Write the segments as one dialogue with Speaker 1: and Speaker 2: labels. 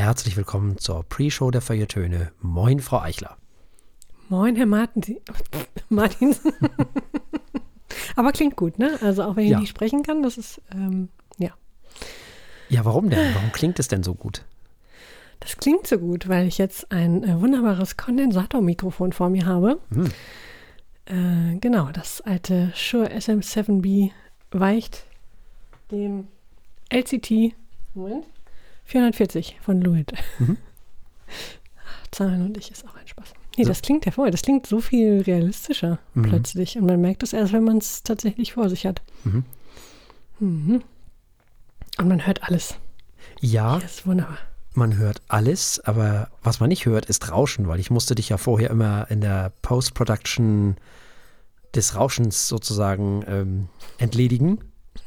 Speaker 1: Herzlich willkommen zur Pre-Show der Feuilletöne. Moin, Frau Eichler.
Speaker 2: Moin, Herr Martin. Martin. Aber klingt gut, ne? Also auch wenn ich
Speaker 1: Ja.
Speaker 2: nicht sprechen kann, das ist, ähm, ja.
Speaker 1: Ja, warum denn? Warum klingt es denn so gut?
Speaker 2: Das klingt so gut, weil ich jetzt ein äh, wunderbares Kondensatormikrofon vor mir habe.
Speaker 1: Hm.
Speaker 2: Äh, genau, das alte Shure SM7B weicht dem LCT Moment, 440 von Lewitt.
Speaker 1: Mhm.
Speaker 2: Zahlen und ich ist auch ein Spaß. Nee,
Speaker 1: So.
Speaker 2: das klingt hervor. Das klingt so viel realistischer
Speaker 1: Mhm.
Speaker 2: plötzlich. Und man merkt es erst, wenn man es tatsächlich vor sich hat.
Speaker 1: Mhm.
Speaker 2: Mhm. Und man hört alles.
Speaker 1: Ja,
Speaker 2: Das ist wunderbar.
Speaker 1: man hört alles, aber was man nicht hört, ist Rauschen, weil ich musste dich ja vorher immer in der Post-Production des Rauschens sozusagen ähm, entledigen.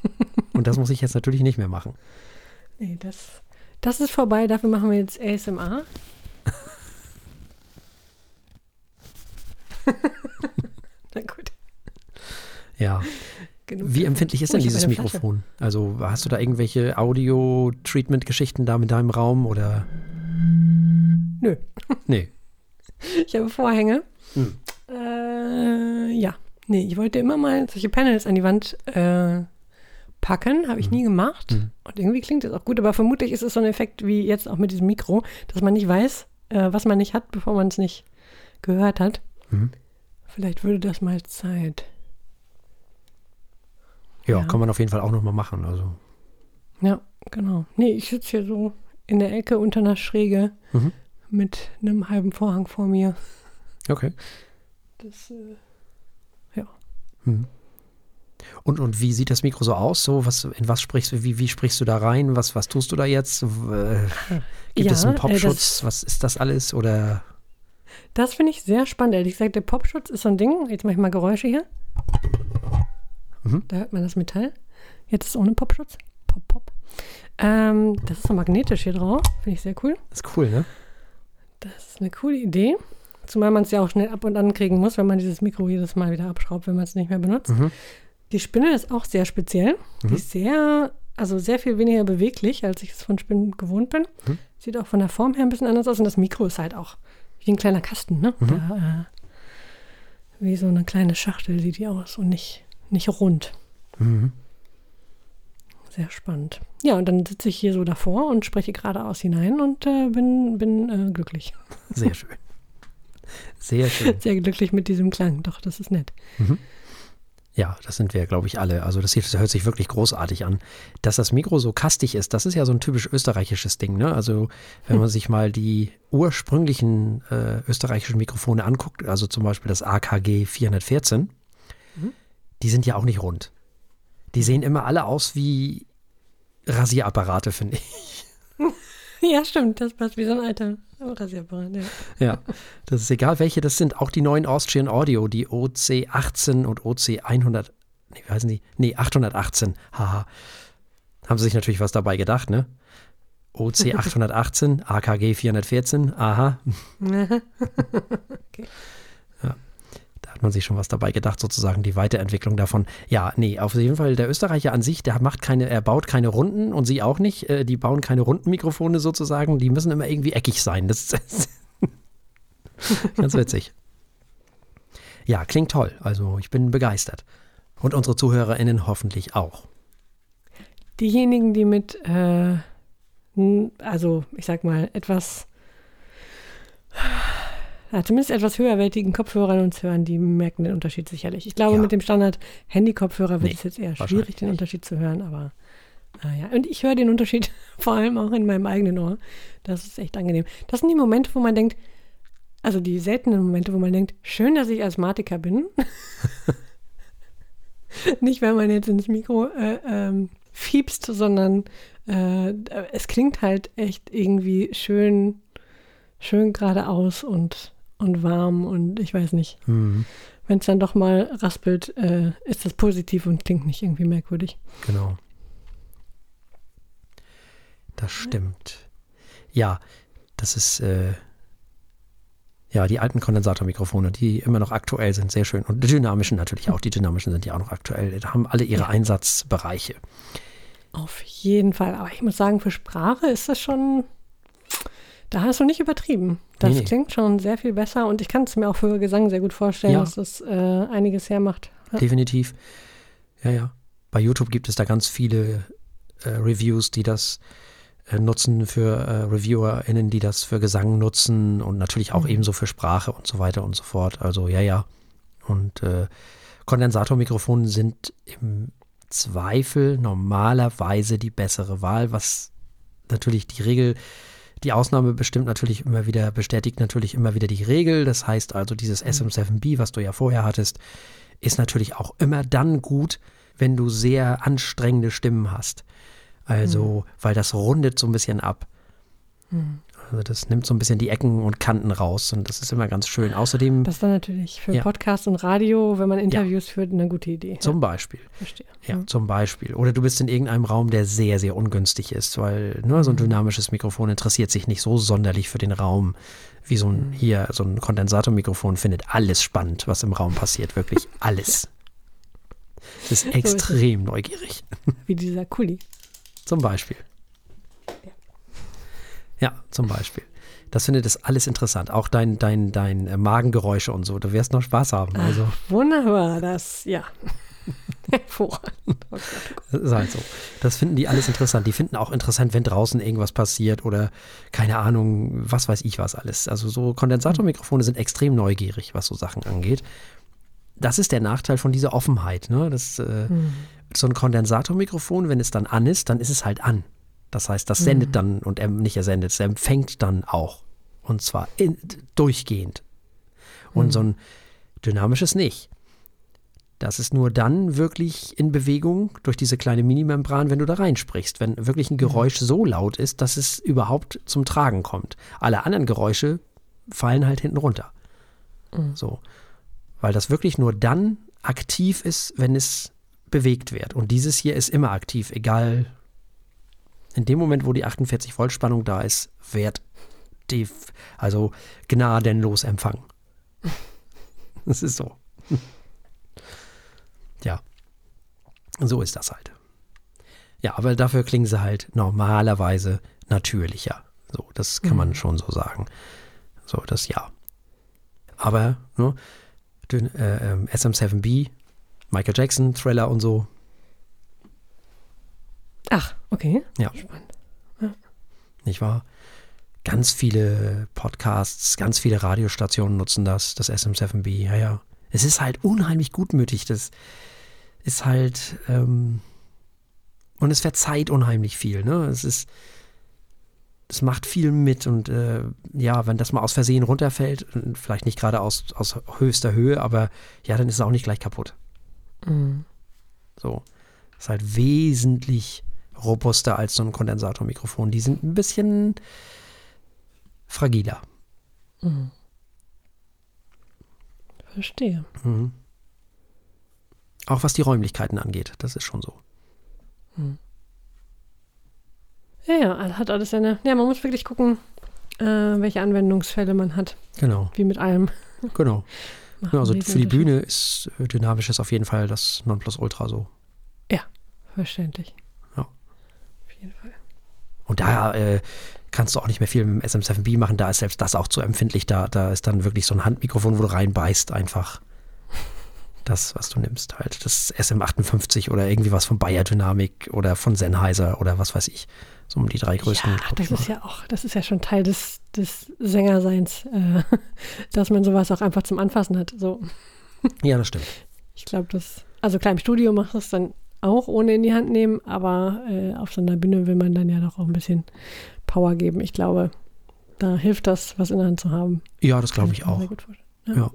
Speaker 1: Und das muss ich jetzt natürlich nicht mehr machen.
Speaker 2: Nee, das, das ist vorbei. Dafür machen wir jetzt ASMR. Na gut,
Speaker 1: Ja.
Speaker 2: genug.
Speaker 1: Wie empfindlich ist
Speaker 2: Oh,
Speaker 1: denn dieses
Speaker 2: Flasche.
Speaker 1: Mikrofon? Also hast du da irgendwelche Audio-Treatment-Geschichten da mit deinem Raum oder?
Speaker 2: Nö,
Speaker 1: Nee.
Speaker 2: ich habe Vorhänge.
Speaker 1: Hm.
Speaker 2: Äh, ja, nee, ich wollte immer mal solche Panels an die Wand äh, packen. Habe ich nie gemacht.
Speaker 1: Mhm.
Speaker 2: Und irgendwie klingt das auch gut. Aber vermutlich ist es so ein Effekt wie jetzt auch mit diesem Mikro, dass man nicht weiß, äh, was man nicht hat, bevor man es nicht gehört hat.
Speaker 1: Mhm.
Speaker 2: Vielleicht würde das mal Zeit.
Speaker 1: Ja,
Speaker 2: Ja.
Speaker 1: kann man auf jeden Fall auch nochmal machen. Also.
Speaker 2: Ja, genau. Nee, ich sitze hier so in der Ecke unter einer Schräge
Speaker 1: Mhm.
Speaker 2: mit einem halben Vorhang vor mir.
Speaker 1: Okay.
Speaker 2: Das, äh,
Speaker 1: Mhm. Und, und wie sieht das Mikro so aus? So, was, in was sprichst du, wie, wie sprichst du da rein? Was, was tust du da jetzt? Äh, gibt
Speaker 2: Ja,
Speaker 1: es einen
Speaker 2: äh,
Speaker 1: Popschutz? was ist das alles? Oder
Speaker 2: das finde ich sehr spannend. Ehrlich gesagt, der Popschutz ist so ein Ding. Jetzt mache ich mal Geräusche hier.
Speaker 1: Mhm.
Speaker 2: Da hört man das Metall. Jetzt ist ohne Popschutz. Pop, pop. Ähm, das ist so magnetisch hier drauf. Finde ich sehr cool.
Speaker 1: ist cool, ne?
Speaker 2: Das ist eine coole Idee. Zumal man es ja auch schnell ab und an kriegen muss, wenn man dieses Mikro jedes Mal wieder abschraubt, wenn man es nicht mehr benutzt.
Speaker 1: Mhm.
Speaker 2: Die Spinne ist auch sehr speziell. Die
Speaker 1: Mhm.
Speaker 2: ist sehr, also sehr viel weniger beweglich, als ich es von Spinnen gewohnt bin.
Speaker 1: Mhm.
Speaker 2: Sieht auch von der Form her ein bisschen anders aus. Und das Mikro ist halt auch wie ein kleiner Kasten, ne?
Speaker 1: Mhm.
Speaker 2: Da, äh, wie so eine kleine Schachtel sieht die aus und nicht, nicht rund.
Speaker 1: Mhm.
Speaker 2: Sehr spannend. Ja, und dann sitze ich hier so davor und spreche geradeaus hinein und äh, bin, bin äh, glücklich.
Speaker 1: Sehr schön. Sehr schön.
Speaker 2: Sehr glücklich mit diesem Klang. Doch, das ist nett.
Speaker 1: Ja, das sind wir, glaube ich, alle. Also das, hört sich wirklich großartig an. Dass das Mikro so kastig ist, das ist ja so ein typisch österreichisches Ding. Ne? Also wenn man sich mal die ursprünglichen äh, österreichischen Mikrofone anguckt, also zum Beispiel das AKG 414, die sind ja auch nicht rund. Die sehen immer alle aus wie Rasierapparate, finde ich.
Speaker 2: Ja, stimmt. Das passt wie so ein alter Rasierapparat. Ja.
Speaker 1: Ja, das ist egal, welche das sind. Auch die neuen Austrian Audio, die OC18 und OC100, nee, wie heißen die? Nee, 818, haha. Haben sie sich natürlich was dabei gedacht, ne? OC818, AKG 414, aha. Da hat man sich schon was dabei gedacht, sozusagen die Weiterentwicklung davon. Ja, nee, auf jeden Fall der Österreicher an sich, der macht keine, er baut keine Runden und sie auch nicht. Äh, Die bauen keine runden Mikrofone sozusagen, die müssen immer irgendwie eckig sein. Das ist ganz witzig. Ja, klingt toll. Also ich bin begeistert. Und unsere ZuhörerInnen hoffentlich auch.
Speaker 2: Diejenigen, die mit, äh, also ich sag mal, etwas, ja, zumindest etwas höherwertigen Kopfhörern uns hören, die merken den Unterschied sicherlich. Ich glaube,
Speaker 1: Ja.
Speaker 2: mit dem Standard-Handy-Kopfhörer wird
Speaker 1: Nee,
Speaker 2: es jetzt eher schwierig, den. Unterschied zu hören, aber naja. Und ich höre den Unterschied vor allem auch in meinem eigenen Ohr. Das ist echt angenehm. Das sind die Momente, wo man denkt, also die seltenen Momente, wo man denkt, schön, dass ich Asthmatiker bin. Nicht, weil man jetzt ins Mikro äh, ähm, fiepst, sondern äh, es klingt halt echt irgendwie schön, schön geradeaus und, und warm und ich weiß nicht.
Speaker 1: Hm,
Speaker 2: Wenn es dann doch mal raspelt, äh, ist das positiv und klingt nicht irgendwie merkwürdig.
Speaker 1: genau. Das stimmt. Ja, das ist, äh, ja, die alten Kondensatormikrofone, die immer noch aktuell sind, sehr schön. Und die dynamischen natürlich auch. Die dynamischen sind ja auch noch aktuell. Da haben alle ihre
Speaker 2: Ja.
Speaker 1: Einsatzbereiche.
Speaker 2: Auf jeden Fall. Aber ich muss sagen, für Sprache ist das schon, Da hast du nicht übertrieben. Das
Speaker 1: Nee, nee.
Speaker 2: klingt schon sehr viel besser und ich kann es mir auch für Gesang sehr gut vorstellen,
Speaker 1: Ja.
Speaker 2: dass das äh, einiges hermacht. Ja.
Speaker 1: Definitiv. Ja, ja. Bei YouTube gibt es da ganz viele äh, Reviews, die das äh, nutzen für äh, ReviewerInnen, die das für Gesang nutzen und natürlich auch
Speaker 2: Mhm.
Speaker 1: ebenso für Sprache und so weiter und so fort. Also ja, ja. Und äh, Kondensatormikrofone sind im Zweifel normalerweise die bessere Wahl, was natürlich die Regel, die Ausnahme bestimmt natürlich immer wieder, bestätigt natürlich immer wieder die Regel. Das heißt also, dieses SM7B, was du ja vorher hattest, ist natürlich auch immer dann gut, wenn du sehr anstrengende Stimmen hast. Also, weil das rundet so ein bisschen ab. Also das nimmt so ein bisschen die Ecken und Kanten raus und das ist immer ganz schön. Außerdem
Speaker 2: Das ist dann natürlich für
Speaker 1: Ja.
Speaker 2: Podcast und Radio, wenn man Interviews führt, eine gute Idee.
Speaker 1: zum Beispiel.
Speaker 2: ja, verstehe.
Speaker 1: Ja, zum Beispiel. Oder du bist in irgendeinem Raum, der sehr, sehr ungünstig ist, weil ne, so ein dynamisches Mikrofon interessiert sich nicht so sonderlich für den Raum, wie so ein hier, so ein Kondensatormikrofon findet alles spannend, was im Raum passiert. Wirklich alles. Es ist extrem neugierig.
Speaker 2: Wie dieser Kuli.
Speaker 1: Zum Beispiel. Ja, zum Beispiel. Das findet es alles interessant. Auch dein, dein, dein äh, Magengeräusche und so. Du wirst noch Spaß haben. Also,
Speaker 2: Wunderbar, das, ja. Hervorragend. Oh
Speaker 1: das ist halt so. Das finden die alles interessant. Die finden auch interessant, wenn draußen irgendwas passiert oder keine Ahnung, was weiß ich was alles. Also so Kondensatormikrofone sind extrem neugierig, was so Sachen angeht. Das ist der Nachteil von dieser Offenheit. Ne? Das, äh, So ein Kondensatormikrofon, wenn es dann an ist, dann ist es halt an. Das heißt, das sendet dann und er nicht er sendet, es empfängt dann auch. Und zwar in, durchgehend. Und so ein dynamisches nicht. Das ist nur dann wirklich in Bewegung durch diese kleine Minimembran, wenn du da reinsprichst. Wenn wirklich ein Geräusch so laut ist, dass es überhaupt zum Tragen kommt. Alle anderen Geräusche fallen halt hinten runter. So. Weil das wirklich nur dann aktiv ist, wenn es bewegt wird. Und dieses hier ist immer aktiv, egal. In dem Moment, wo die 48 Volt Spannung da ist, wird die, also gnadenlos empfangen. Das ist so. Ja. So ist das halt. Ja, aber dafür klingen sie halt normalerweise natürlicher. So, das kann man schon so sagen. So, das ja. Aber, ne, äh, ähm, SM7B, Michael Jackson, Thriller und so,
Speaker 2: Ach, okay.
Speaker 1: Ja.
Speaker 2: Spannend.
Speaker 1: nicht wahr? Ganz viele Podcasts, ganz viele Radiostationen nutzen das, das SM7B, ja, ja. Es ist halt unheimlich gutmütig, das ist halt, ähm, und es verzeiht unheimlich viel, ne? Es ist, es macht viel mit und äh, ja, wenn das mal aus Versehen runterfällt, vielleicht nicht gerade aus, aus höchster Höhe, aber ja, dann ist es auch nicht gleich kaputt.
Speaker 2: Mhm.
Speaker 1: So. Ist halt wesentlich robuster als so ein Kondensatormikrofon. Die sind ein bisschen fragiler.
Speaker 2: Verstehe.
Speaker 1: Mhm. Auch was die Räumlichkeiten angeht, das ist schon so.
Speaker 2: Ja, ja, also hat alles seine. Ja, man muss wirklich gucken, äh, welche Anwendungsfälle man hat.
Speaker 1: Genau,
Speaker 2: Wie mit allem.
Speaker 1: genau. Ja, also für die. Bühne ist äh, dynamisch ist auf jeden Fall das Nonplusultra so.
Speaker 2: Verständlich.
Speaker 1: Ja.
Speaker 2: Auf jeden Fall.
Speaker 1: Und da äh, kannst du auch nicht mehr viel mit dem SM7B machen, da ist selbst das auch zu empfindlich. Da, da ist dann wirklich so ein Handmikrofon, wo du reinbeißt, einfach das, was du nimmst. Halt das SM58 oder irgendwie was von Bayer Dynamic oder von Sennheiser oder was weiß ich. So um die drei größten.
Speaker 2: Ja, das ist ja auch, das ist ja schon Teil des, des Sängerseins, äh, dass man sowas auch einfach zum Anfassen hat. So,
Speaker 1: ja, das stimmt.
Speaker 2: ich glaube, das, also klar, im Studio macht es dann auch ohne in die Hand nehmen, aber äh, auf so einer Bühne will man dann ja doch auch ein bisschen Power geben. Ich glaube, da hilft das, was in der Hand zu haben.
Speaker 1: Ja, das glaube ich
Speaker 2: mir
Speaker 1: auch.
Speaker 2: Vorstellen.
Speaker 1: Ja.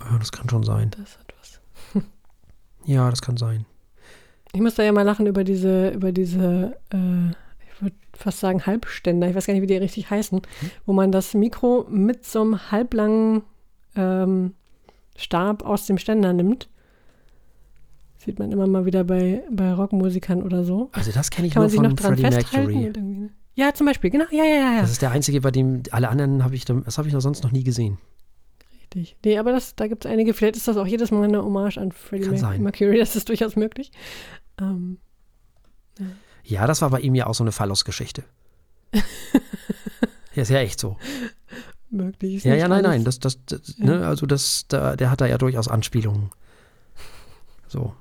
Speaker 1: ja, das kann schon sein.
Speaker 2: Das hat was.
Speaker 1: Ja, das kann sein.
Speaker 2: Ich muss da ja mal lachen über diese, über diese, äh, ich würde fast sagen Halbständer, ich weiß gar nicht, wie die richtig heißen, wo man das Mikro mit so einem halblangen ähm, Stab aus dem Ständer nimmt. Sieht man immer mal wieder bei, bei Rockmusikern oder so.
Speaker 1: Also das kenne ich
Speaker 2: Kann
Speaker 1: nur
Speaker 2: man sich
Speaker 1: von Freddie? Mercury.
Speaker 2: irgendwie- Ja, zum Beispiel, genau. Ja, ja, ja, ja.
Speaker 1: Das ist der einzige, bei dem alle anderen habe ich, das habe ich noch sonst noch nie gesehen.
Speaker 2: Richtig. Nee, aber das, da gibt es einige. Vielleicht ist das auch jedes Mal eine Hommage an Freddie
Speaker 1: Kann
Speaker 2: Mer
Speaker 1: sein.
Speaker 2: Mercury. Das ist durchaus möglich. Ähm,
Speaker 1: Ja, das war bei ihm ja auch so eine Phallus-Geschichte. Ja, ist ja echt so.
Speaker 2: Möglichst.
Speaker 1: Ja,
Speaker 2: nicht
Speaker 1: ja, nein, nein, das, das, das
Speaker 2: Ja.
Speaker 1: ne, also das, da, der hat da ja durchaus Anspielungen. So.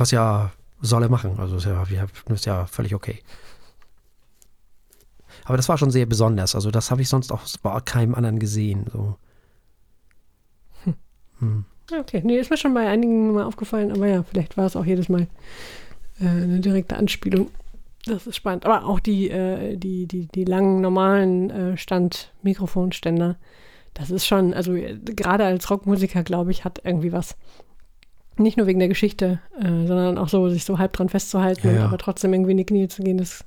Speaker 1: Was ja soll er machen, also ist ja, ist ja völlig okay. Aber das war schon sehr besonders, also das habe ich sonst auch bei keinem anderen gesehen, so. Hm.
Speaker 2: Ja, Okay, nee, ist mir schon bei einigen mal aufgefallen, aber ja, vielleicht war es auch jedes Mal äh, eine direkte Anspielung. Das ist spannend. Aber auch die, äh, die, die, die langen, normalen äh, Stand-Mikrofonständer, das ist schon, also äh, gerade als Rockmusiker, glaube ich, hat irgendwie was. Nicht nur wegen der Geschichte, äh, sondern auch so, sich so halb dran festzuhalten
Speaker 1: Ja,
Speaker 2: und
Speaker 1: ja.
Speaker 2: aber trotzdem irgendwie in die Knie zu gehen, das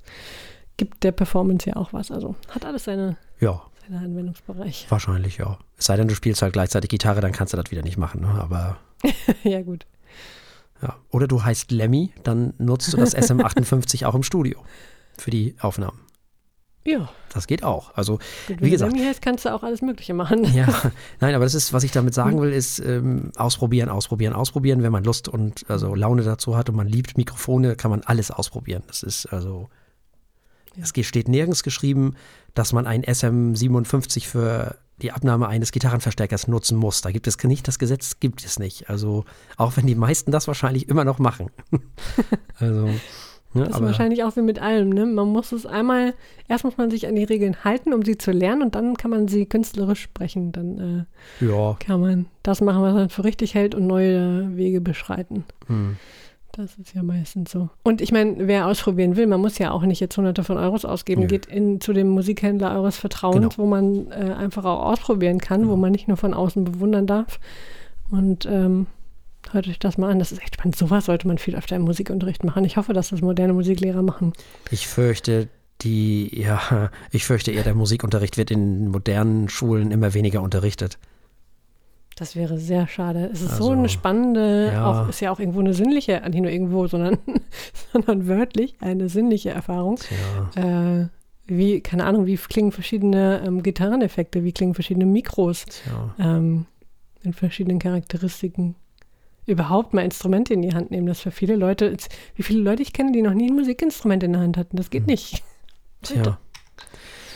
Speaker 2: gibt der Performance ja auch was. Also hat alles seine,
Speaker 1: Ja,
Speaker 2: seinen Anwendungsbereich.
Speaker 1: wahrscheinlich, ja. Es sei denn, du spielst halt gleichzeitig Gitarre, dann kannst du das wieder nicht machen, ne? aber
Speaker 2: ja, gut.
Speaker 1: ja. Oder du heißt Lemmy, dann nutzt du das SM58 auch im Studio für die Aufnahmen.
Speaker 2: Ja,
Speaker 1: Das geht auch. Also
Speaker 2: gut,
Speaker 1: Wie
Speaker 2: wenn
Speaker 1: gesagt.
Speaker 2: du Lemmy heißt, kannst du auch alles Mögliche machen.
Speaker 1: Ja, nein, aber das ist, was ich damit sagen will, ist ähm, ausprobieren, ausprobieren, ausprobieren. Wenn man Lust und also Laune dazu hat und man liebt Mikrofone, kann man alles ausprobieren. Das ist also,
Speaker 2: Ja.
Speaker 1: es steht nirgends geschrieben, dass man ein SM57 für die Abnahme eines Gitarrenverstärkers nutzen muss. Da gibt es nicht, das Gesetz gibt es nicht. Also auch wenn die meisten das wahrscheinlich immer noch machen. also, ne,
Speaker 2: Das ist wahrscheinlich auch wie mit allem, ne? Man muss es einmal, erst muss man sich an die Regeln halten, um sie zu lernen und dann kann man sie künstlerisch sprechen. Dann äh,
Speaker 1: ja,
Speaker 2: kann man das machen, was man für richtig hält und neue Wege beschreiten.
Speaker 1: hm,
Speaker 2: Das ist ja meistens so. Und ich meine, wer ausprobieren will, man muss ja auch nicht jetzt hunderte von Euros ausgeben,
Speaker 1: Nö.
Speaker 2: geht in, zu dem Musikhändler eures Vertrauens,
Speaker 1: Genau.
Speaker 2: wo man äh, einfach auch ausprobieren kann, wo
Speaker 1: Genau.
Speaker 2: man nicht nur von außen bewundern darf. Und ähm, hört euch das mal an, das ist echt spannend. Sowas sollte man viel öfter im Musikunterricht machen. Ich hoffe, dass das moderne Musiklehrer machen.
Speaker 1: Ich fürchte, die, ja, ich fürchte eher, der Musikunterricht wird in modernen Schulen immer weniger unterrichtet.
Speaker 2: Das wäre sehr schade. Es ist so
Speaker 1: Also,
Speaker 2: eine spannende,
Speaker 1: ja.
Speaker 2: auch, ist ja auch irgendwo eine sinnliche, nicht nur irgendwo, sondern, sondern wörtlich eine sinnliche Erfahrung. Äh, wie, keine Ahnung, wie klingen verschiedene ähm, Gitarreneffekte, wie klingen verschiedene Mikros ähm, in verschiedenen Charakteristiken. Überhaupt mal Instrumente in die Hand nehmen, das für viele Leute, wie viele Leute ich kenne, die noch nie ein Musikinstrument in der Hand hatten, das geht
Speaker 1: Hm.
Speaker 2: nicht.
Speaker 1: Tja.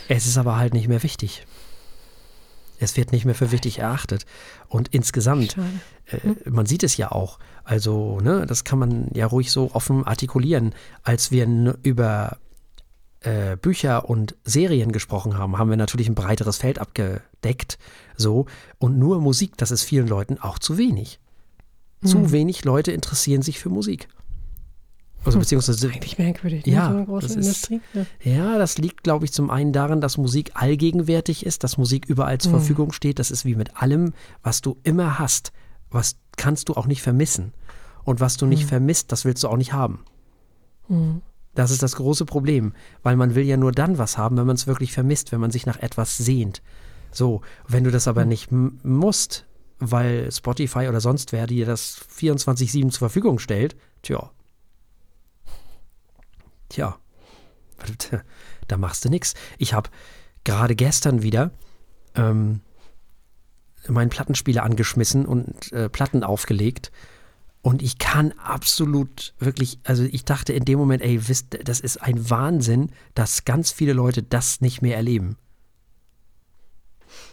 Speaker 1: Es ist aber halt nicht mehr wichtig. Es wird nicht mehr für wichtig erachtet. Und insgesamt, äh, man sieht es ja auch, also, ne, das kann man ja ruhig so offen artikulieren. Als wir über äh, Bücher und Serien gesprochen haben, haben wir natürlich ein breiteres Feld abgedeckt. So. Und nur Musik, das ist vielen Leuten auch zu wenig. Zu
Speaker 2: Hm.
Speaker 1: wenig Leute interessieren sich für Musik. Also
Speaker 2: Hm.
Speaker 1: beziehungsweise
Speaker 2: Eigentlich merkwürdig, ne?
Speaker 1: Ja,
Speaker 2: so
Speaker 1: das ist-
Speaker 2: Industrie. Ja.
Speaker 1: Ja, das liegt, glaube ich, zum einen daran, dass Musik allgegenwärtig ist, dass Musik überall zur
Speaker 2: Mhm.
Speaker 1: Verfügung steht. Das ist wie mit allem, was du immer hast. Was kannst du auch nicht vermissen. Und was du nicht
Speaker 2: Mhm.
Speaker 1: vermisst, das willst du auch nicht haben.
Speaker 2: Hm.
Speaker 1: Das ist das große Problem, weil man will ja nur dann was haben, wenn man es wirklich vermisst, wenn man sich nach etwas sehnt. So, wenn du das aber
Speaker 2: Mhm.
Speaker 1: nicht musst, weil Spotify oder sonst wer dir das 24-7 zur Verfügung stellt, tja. Tja, da machst du nichts. Ich habe gerade gestern wieder ähm, meinen Plattenspieler angeschmissen und äh, Platten aufgelegt. Und ich kann absolut wirklich, also ich dachte in dem Moment, ey, wisst, das ist ein Wahnsinn, dass ganz viele Leute das nicht mehr erleben.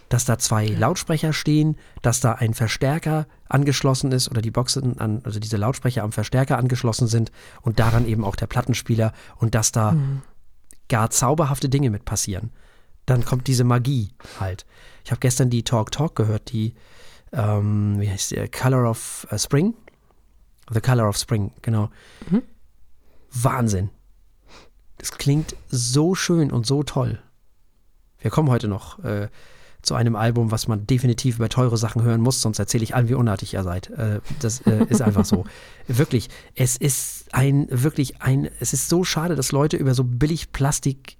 Speaker 1: Dass da zwei Lautsprecher stehen, dass da ein Verstärker angeschlossen ist oder die Boxen an, also diese Lautsprecher am Verstärker angeschlossen sind und daran eben auch der Plattenspieler und dass da
Speaker 2: Hm.
Speaker 1: gar zauberhafte Dinge mit passieren. Dann kommt diese Magie halt. Ich habe gestern die Talk Talk gehört, die, ähm, wie heißt die, Color of äh, Spring? The Color of Spring, genau.
Speaker 2: Mhm.
Speaker 1: Wahnsinn. Das klingt so schön und so toll. Wir kommen heute noch äh, zu einem Album, was man definitiv über teure Sachen hören muss, sonst erzähle ich allen, wie unartig ihr seid. Äh, das äh, ist einfach so. Wirklich, es ist ein, wirklich ein, es ist so schade, dass Leute über so billig Plastik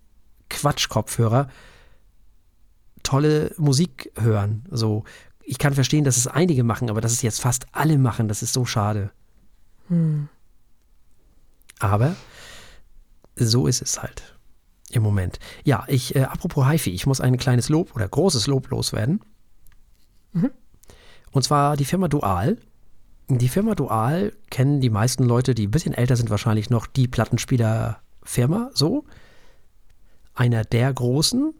Speaker 1: Quatschkopfhörer tolle Musik hören. So, ich kann verstehen, dass es einige machen, aber dass es jetzt fast alle machen, das ist so schade.
Speaker 2: Hm.
Speaker 1: Aber so ist es halt im Moment. Ja, ich, äh, apropos HiFi, ich muss ein kleines Lob oder großes Lob loswerden.
Speaker 2: Mhm.
Speaker 1: Und zwar die Firma Dual. Die Firma Dual kennen die meisten Leute, die ein bisschen älter sind, wahrscheinlich noch die Plattenspielerfirma so. einer der großen,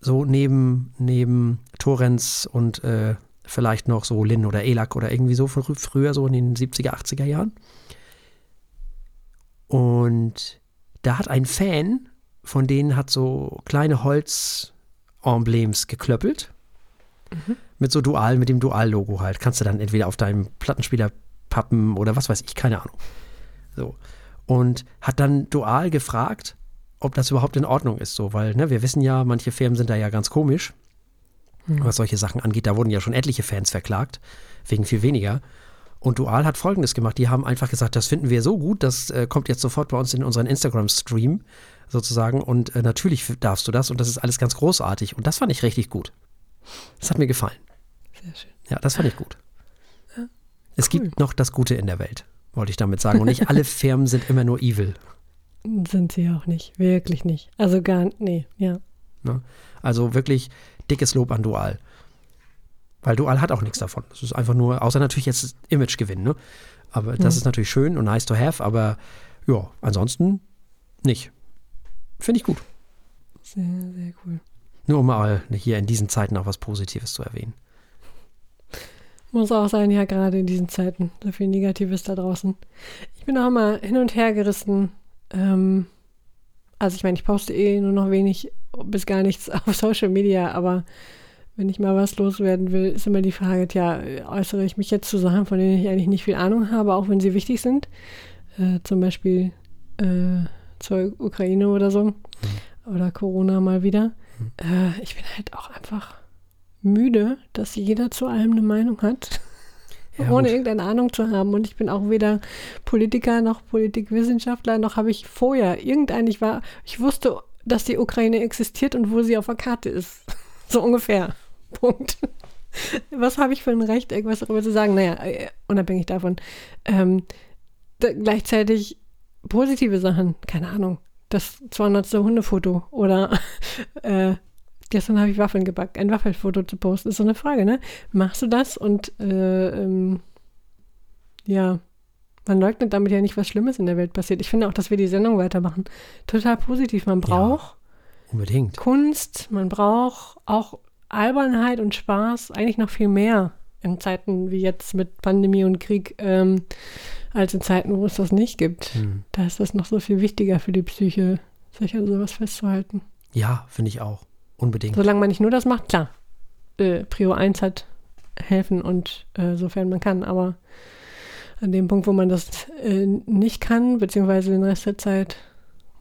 Speaker 1: so neben, neben Torrens und äh, vielleicht noch so Lin oder Elak oder irgendwie so frü früher, so in den 70er, 80er Jahren. Und da hat ein Fan von denen hat so kleine Holzemblems geklöppelt. Mhm. Mit so Dual, mit dem Dual-Logo halt. Kannst du dann entweder auf deinem Plattenspieler pappen oder was weiß ich, keine Ahnung. So. Und hat dann Dual gefragt, ob das überhaupt in Ordnung ist, so, weil, ne, wir wissen ja, manche Firmen sind da ja ganz komisch, mhm. was solche Sachen angeht. Da wurden ja schon etliche Fans verklagt, wegen viel weniger. Und Dual hat folgendes gemacht: Die haben einfach gesagt, das finden wir so gut, das äh, kommt jetzt sofort bei uns in unseren Instagram-Stream sozusagen. Und äh, natürlich darfst du das und das ist alles ganz großartig. Und das fand ich richtig gut. Das hat mir gefallen. Sehr schön. Ja, das fand ich gut. Ja, es cool. gibt noch das Gute in der Welt, wollte ich damit sagen. Und nicht alle Firmen sind immer nur evil.
Speaker 2: Sind sie auch nicht, wirklich nicht. Also gar, nee, ja.
Speaker 1: Ne? Also wirklich dickes Lob an Dual. Weil Dual hat auch nichts davon. Das ist einfach nur, außer natürlich jetzt Imagegewinn, ne? Aber das ja. ist natürlich schön und nice to have, aber ja, ansonsten nicht. Finde ich gut.
Speaker 2: Sehr, sehr cool.
Speaker 1: Nur um mal hier in diesen Zeiten auch was Positives zu erwähnen.
Speaker 2: Muss auch sein, ja, gerade in diesen Zeiten. So viel Negatives da draußen. Ich bin auch mal hin und her gerissen. Ähm, also ich meine, ich poste eh nur noch wenig bis gar nichts auf Social Media, aber wenn ich mal was loswerden will, ist immer die Frage, ja, äußere ich mich jetzt zu Sachen, von denen ich eigentlich nicht viel Ahnung habe, auch wenn sie wichtig sind. Äh, zum Beispiel äh, zur Ukraine oder so. Mhm. Oder Corona mal wieder. Mhm. Äh, ich bin halt auch einfach müde, dass jeder zu allem eine Meinung hat. Ja, ohne gut. irgendeine Ahnung zu haben. Und ich bin auch weder Politiker noch Politikwissenschaftler, noch habe ich vorher irgendein, ich war, ich wusste, dass die Ukraine existiert und wo sie auf der Karte ist. So ungefähr. Punkt. Was habe ich für ein Recht, irgendwas darüber zu sagen? Naja, äh, unabhängig davon. Ähm, da, gleichzeitig positive Sachen, keine Ahnung. Das 200. Hundefoto oder äh, gestern habe ich Waffeln gebackt, ein Waffelfoto zu posten, ist so eine Frage, ne? Machst du das und äh, ähm, ja, man leugnet damit ja nicht, was Schlimmes in der Welt passiert. Ich finde auch, dass wir die Sendung weitermachen. Total positiv. Man braucht
Speaker 1: Unbedingt.
Speaker 2: Kunst, man braucht auch Albernheit und Spaß, eigentlich noch viel mehr in Zeiten wie jetzt mit Pandemie und Krieg, ähm, als in Zeiten, wo es das nicht gibt. Hm. Da ist das noch so viel wichtiger für die Psyche, sich an sowas festzuhalten.
Speaker 1: Ja, finde ich auch. Unbedingt.
Speaker 2: Solange man nicht nur das macht, klar. Äh, Prio 1 hat helfen und äh, sofern man kann, aber an dem Punkt, wo man das äh, nicht kann, beziehungsweise den Rest der Zeit,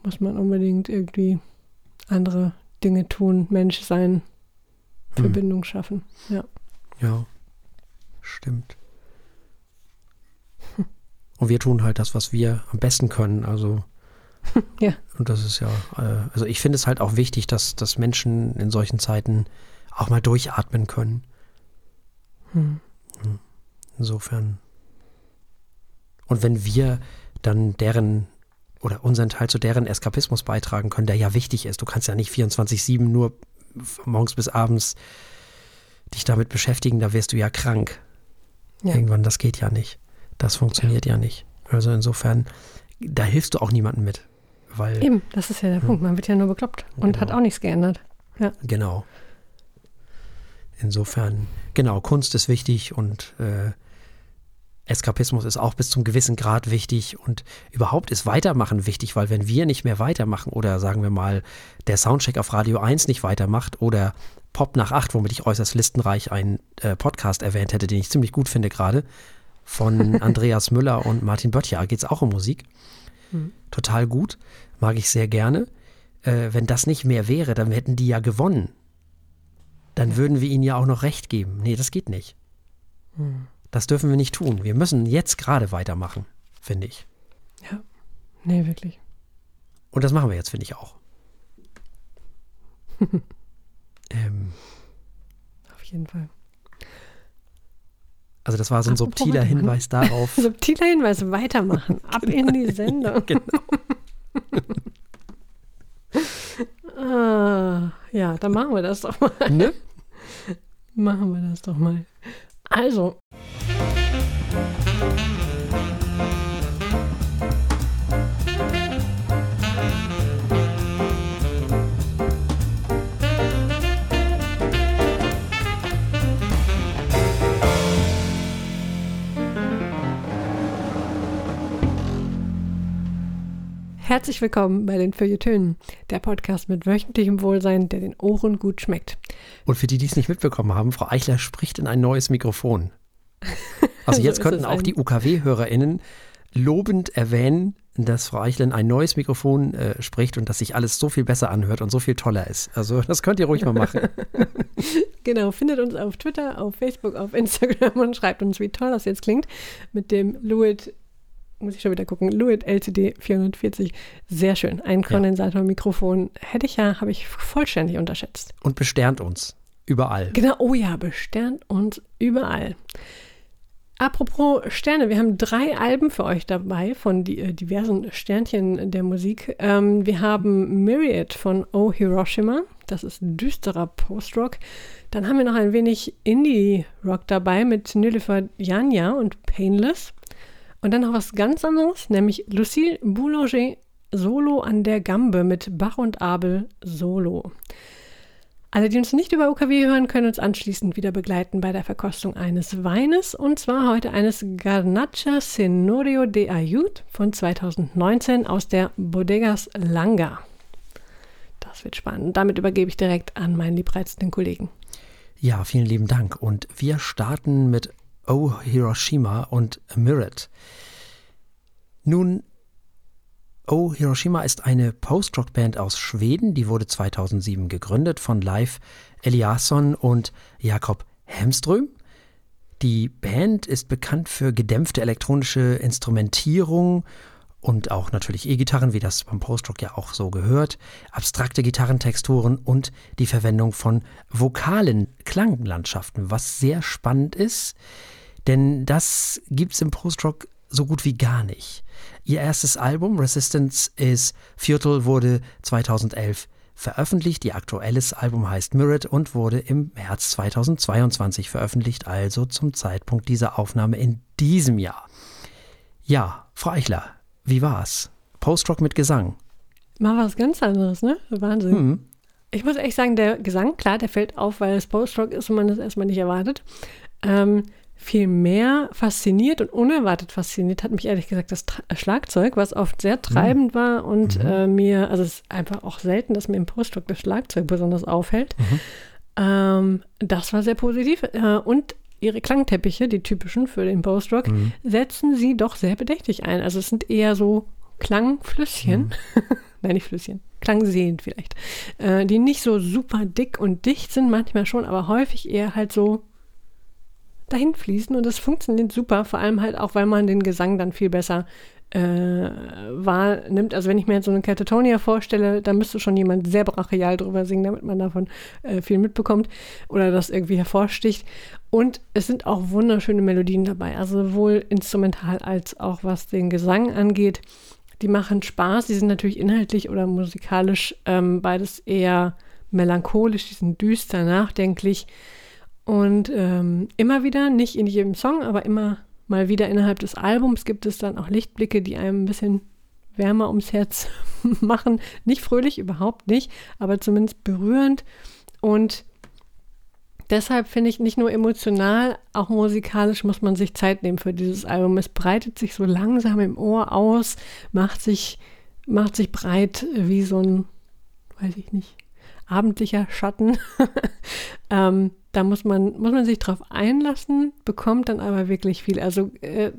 Speaker 2: muss man unbedingt irgendwie andere Dinge tun, Mensch sein, hm. Verbindung schaffen. Ja.
Speaker 1: Ja, stimmt. Und wir tun halt das, was wir am besten können. Also
Speaker 2: ja.
Speaker 1: Und das ist ja, äh, also ich finde es halt auch wichtig, dass, dass Menschen in solchen Zeiten auch mal durchatmen können. Hm. hm. Insofern. Und wenn wir dann deren oder unseren Teil zu deren Eskapismus beitragen können, der ja wichtig ist. Du kannst ja nicht 24-7 nur morgens bis abends dich damit beschäftigen, da wirst du ja krank. Ja. Irgendwann, das geht ja nicht. Das funktioniert ja. ja nicht. Also insofern, da hilfst du auch niemandem mit. Weil,
Speaker 2: Eben, das ist ja der hm. Punkt. Man wird ja nur bekloppt und genau. hat auch nichts geändert. Ja.
Speaker 1: Genau. Insofern, genau, Kunst ist wichtig und äh, Eskapismus ist auch bis zum gewissen Grad wichtig und überhaupt ist Weitermachen wichtig, weil wenn wir nicht mehr weitermachen oder sagen wir mal der Soundcheck auf Radio 1 nicht weitermacht oder Pop nach 8, womit ich äußerst listenreich einen äh, Podcast erwähnt hätte, den ich ziemlich gut finde gerade, von Andreas Müller und Martin Böttcher, geht es auch um Musik. Mhm. Total gut, mag ich sehr gerne. Äh, wenn das nicht mehr wäre, dann hätten die ja gewonnen. Dann würden wir ihnen ja auch noch recht geben. Nee, das geht nicht. Mhm. Das dürfen wir nicht tun. Wir müssen jetzt gerade weitermachen, finde ich.
Speaker 2: Ja, nee, wirklich.
Speaker 1: Und das machen wir jetzt, finde ich auch. ähm,
Speaker 2: Auf jeden Fall.
Speaker 1: Also das war so ein subtiler Hinweis darauf.
Speaker 2: subtiler Hinweis, weitermachen. Ab in die Sendung. genau. ah, ja, dann machen wir das doch mal. Ne? machen wir das doch mal. Also. Herzlich willkommen bei den Feuilletönen, der Podcast mit wöchentlichem Wohlsein, der den Ohren gut schmeckt.
Speaker 1: Und für die, die es nicht mitbekommen haben, Frau Eichler spricht in ein neues Mikrofon. Also jetzt so könnten auch die UKW-HörerInnen lobend erwähnen, dass Frau Eichler in ein neues Mikrofon äh, spricht und dass sich alles so viel besser anhört und so viel toller ist. Also das könnt ihr ruhig mal machen.
Speaker 2: genau, findet uns auf Twitter, auf Facebook, auf Instagram und schreibt uns, wie toll das jetzt klingt mit dem Luit muss ich schon wieder gucken, Luit LCD 440. Sehr schön. Ein Kondensatormikrofon hätte ich ja, habe ich vollständig unterschätzt.
Speaker 1: Und besternt uns. Überall.
Speaker 2: Genau, oh ja, besternt uns überall. Apropos Sterne, wir haben drei Alben für euch dabei von die, äh, diversen Sternchen der Musik. Ähm, wir haben Myriad von Oh Hiroshima, das ist düsterer Post-Rock. Dann haben wir noch ein wenig Indie-Rock dabei mit Nilüfer Janja und Painless. Und dann noch was ganz anderes, nämlich Lucille Boulanger Solo an der Gambe mit Bach und Abel Solo. Alle, die uns nicht über UKW hören, können uns anschließend wieder begleiten bei der Verkostung eines Weines und zwar heute eines Garnacha Senorio de Ayud von 2019 aus der Bodegas Langa. Das wird spannend. Damit übergebe ich direkt an meinen liebreizenden Kollegen.
Speaker 1: Ja, vielen lieben Dank. Und wir starten mit Oh Hiroshima und Mirret. Nun, Oh Hiroshima ist eine Post-Rock-Band aus Schweden, die wurde 2007 gegründet von Leif Eliasson und Jakob Hemström. Die Band ist bekannt für gedämpfte elektronische Instrumentierung und auch natürlich E-Gitarren, wie das beim Post-Rock ja auch so gehört, abstrakte Gitarrentexturen und die Verwendung von vokalen Klanglandschaften, was sehr spannend ist, denn das gibt es im Post-Rock so gut wie gar nicht. Ihr erstes Album Resistance is Futile wurde 2011 veröffentlicht. Ihr aktuelles Album heißt Mirrored und wurde im März 2022 veröffentlicht, also zum Zeitpunkt dieser Aufnahme in diesem Jahr. Ja, Frau Eichler, wie war's? Post-Rock mit Gesang.
Speaker 2: Mal was ganz anderes, ne? Wahnsinn. Mhm. Ich muss echt sagen, der Gesang, klar, der fällt auf, weil es Post-Rock ist und man das erstmal nicht erwartet. Ähm, viel mehr fasziniert und unerwartet fasziniert hat mich ehrlich gesagt das Tra Schlagzeug, was oft sehr mhm. treibend mhm. war und mhm. äh, mir, also es ist einfach auch selten, dass mir im Postdoc das Schlagzeug besonders auffällt. Mhm. Ähm, das war sehr positiv. Äh, und ihre Klangteppiche, die typischen für den Postrock, mhm. setzen sie doch sehr bedächtig ein. Also es sind eher so Klangflüsschen, mhm. nein, nicht Flüsschen, Klangseen vielleicht, äh, die nicht so super dick und dicht sind, manchmal schon, aber häufig eher halt so dahin fließen und das funktioniert super, vor allem halt auch, weil man den Gesang dann viel besser äh, wahrnimmt. Also wenn ich mir jetzt so eine Catatonia vorstelle, da müsste schon jemand sehr brachial drüber singen, damit man davon äh, viel mitbekommt oder das irgendwie hervorsticht. Und es sind auch wunderschöne Melodien dabei, also sowohl instrumental als auch was den Gesang angeht. Die machen Spaß, die sind natürlich inhaltlich oder musikalisch ähm, beides eher melancholisch, die sind düster, nachdenklich. Und ähm, immer wieder, nicht in jedem Song, aber immer mal wieder innerhalb des Albums gibt es dann auch Lichtblicke, die einem ein bisschen wärmer ums Herz machen. Nicht fröhlich, überhaupt nicht, aber zumindest berührend. Und deshalb finde ich nicht nur emotional, auch musikalisch muss man sich Zeit nehmen für dieses Album. Es breitet sich so langsam im Ohr aus, macht sich, macht sich breit wie so ein, weiß ich nicht, abendlicher Schatten. ähm, da muss man, muss man sich drauf einlassen, bekommt dann aber wirklich viel. Also äh,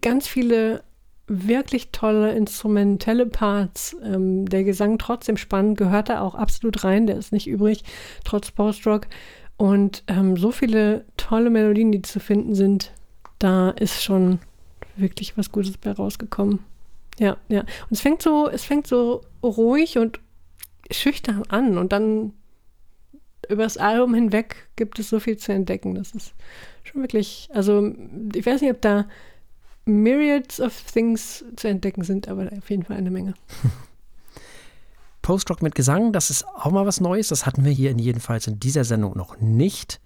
Speaker 2: ganz viele wirklich tolle instrumentelle Parts. Ähm, der Gesang trotzdem spannend, gehört da auch absolut rein, der ist nicht übrig, trotz Post-Rock. Und ähm, so viele tolle Melodien, die zu finden sind, da ist schon wirklich was Gutes bei rausgekommen. Ja, ja. Und es fängt so, es fängt so ruhig und schüchtern an und dann übers Album hinweg gibt es so viel zu entdecken. Das ist schon wirklich, also ich weiß nicht, ob da Myriads of Things zu entdecken sind, aber auf jeden Fall eine Menge.
Speaker 1: Post-Rock mit Gesang, das ist auch mal was Neues. Das hatten wir hier in jedenfalls in dieser Sendung noch nicht.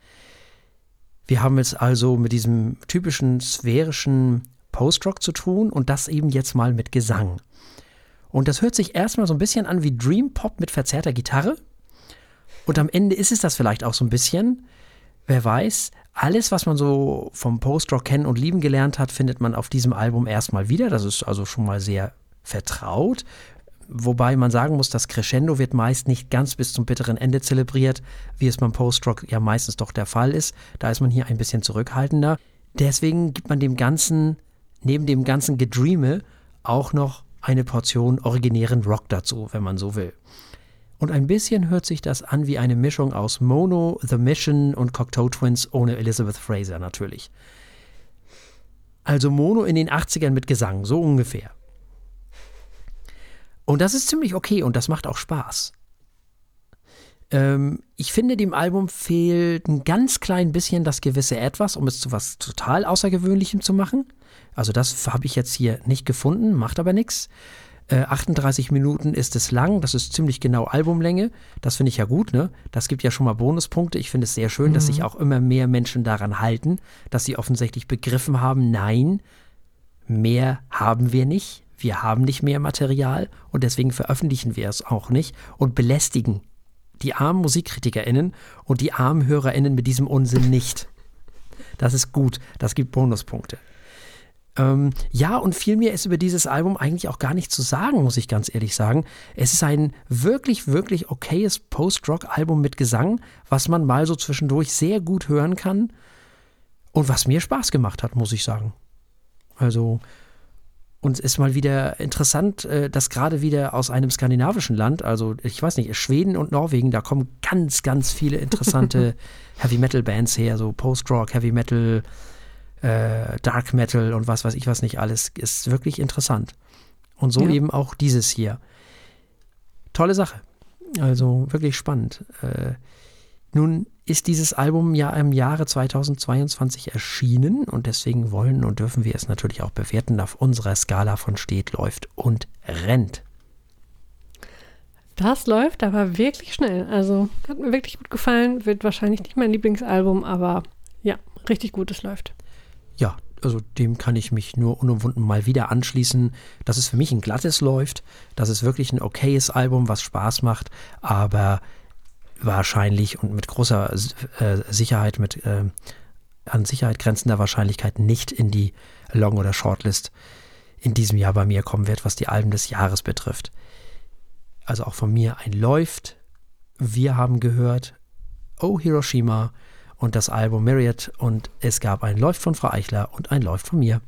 Speaker 1: Wir haben es also mit diesem typischen sphärischen Post-Rock zu tun und das eben jetzt mal mit Gesang. Und das hört sich erstmal so ein bisschen an wie Dream Pop mit verzerrter Gitarre. Und am Ende ist es das vielleicht auch so ein bisschen. Wer weiß, alles, was man so vom Post-Rock kennen und lieben gelernt hat, findet man auf diesem Album erstmal wieder. Das ist also schon mal sehr vertraut. Wobei man sagen muss, das Crescendo wird meist nicht ganz bis zum bitteren Ende zelebriert, wie es beim Post-Rock ja meistens doch der Fall ist. Da ist man hier ein bisschen zurückhaltender. Deswegen gibt man dem Ganzen, neben dem ganzen Gedreame, auch noch eine Portion originären Rock dazu, wenn man so will. Und ein bisschen hört sich das an wie eine Mischung aus Mono, The Mission und Cocteau Twins ohne Elizabeth Fraser natürlich. Also Mono in den 80ern mit Gesang, so ungefähr. Und das ist ziemlich okay und das macht auch Spaß. Ähm, ich finde, dem Album fehlt ein ganz klein bisschen das gewisse Etwas, um es zu was total Außergewöhnlichem zu machen. Also das habe ich jetzt hier nicht gefunden, macht aber nichts. Äh, 38 Minuten ist es lang, das ist ziemlich genau Albumlänge. Das finde ich ja gut, ne? Das gibt ja schon mal Bonuspunkte. Ich finde es sehr schön, mhm. dass sich auch immer mehr Menschen daran halten, dass sie offensichtlich begriffen haben, nein, mehr haben wir nicht. Wir haben nicht mehr Material und deswegen veröffentlichen wir es auch nicht und belästigen die armen MusikkritikerInnen und die armen HörerInnen mit diesem Unsinn nicht. Das ist gut, das gibt Bonuspunkte. Ähm, ja, und viel mehr ist über dieses Album eigentlich auch gar nicht zu sagen, muss ich ganz ehrlich sagen. Es ist ein wirklich, wirklich okayes Post-Rock-Album mit Gesang, was man mal so zwischendurch sehr gut hören kann und was mir Spaß gemacht hat, muss ich sagen. Also, und es ist mal wieder interessant, äh, dass gerade wieder aus einem skandinavischen Land, also ich weiß nicht, Schweden und Norwegen, da kommen ganz, ganz viele interessante Heavy Metal Bands her, so Post-Rock, Heavy Metal, äh, Dark Metal und was weiß ich was nicht alles, ist wirklich interessant. Und so ja. eben auch dieses hier. Tolle Sache. Also wirklich spannend. Äh, nun ist dieses Album ja im Jahre 2022 erschienen und deswegen wollen und dürfen wir es natürlich auch bewerten auf unserer Skala von steht, läuft und rennt.
Speaker 2: Das läuft aber wirklich schnell. Also hat mir wirklich gut gefallen. Wird wahrscheinlich nicht mein Lieblingsalbum, aber ja, richtig gut, es läuft
Speaker 1: ja, also dem kann ich mich nur unumwunden mal wieder anschließen, dass es für mich ein glattes läuft, dass es wirklich ein okayes Album, was Spaß macht, aber wahrscheinlich und mit großer äh, Sicherheit, mit äh, an Sicherheit grenzender Wahrscheinlichkeit nicht in die Long- oder Shortlist in diesem Jahr bei mir kommen wird, was die Alben des Jahres betrifft. Also auch von mir ein läuft. Wir haben gehört, Oh Hiroshima, und das Album Myriad und es gab ein Läuft von Frau Eichler und ein Läuft von mir.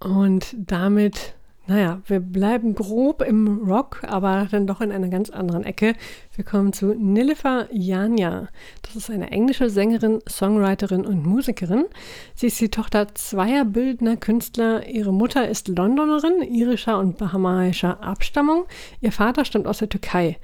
Speaker 2: Und damit, naja, wir bleiben grob im Rock, aber dann doch in einer ganz anderen Ecke. Wir kommen zu Nilifer Janja. Das ist eine englische Sängerin, Songwriterin und Musikerin. Sie ist die Tochter zweier bildender Künstler. Ihre Mutter ist Londonerin, irischer und bahamaischer Abstammung. Ihr Vater stammt aus der Türkei.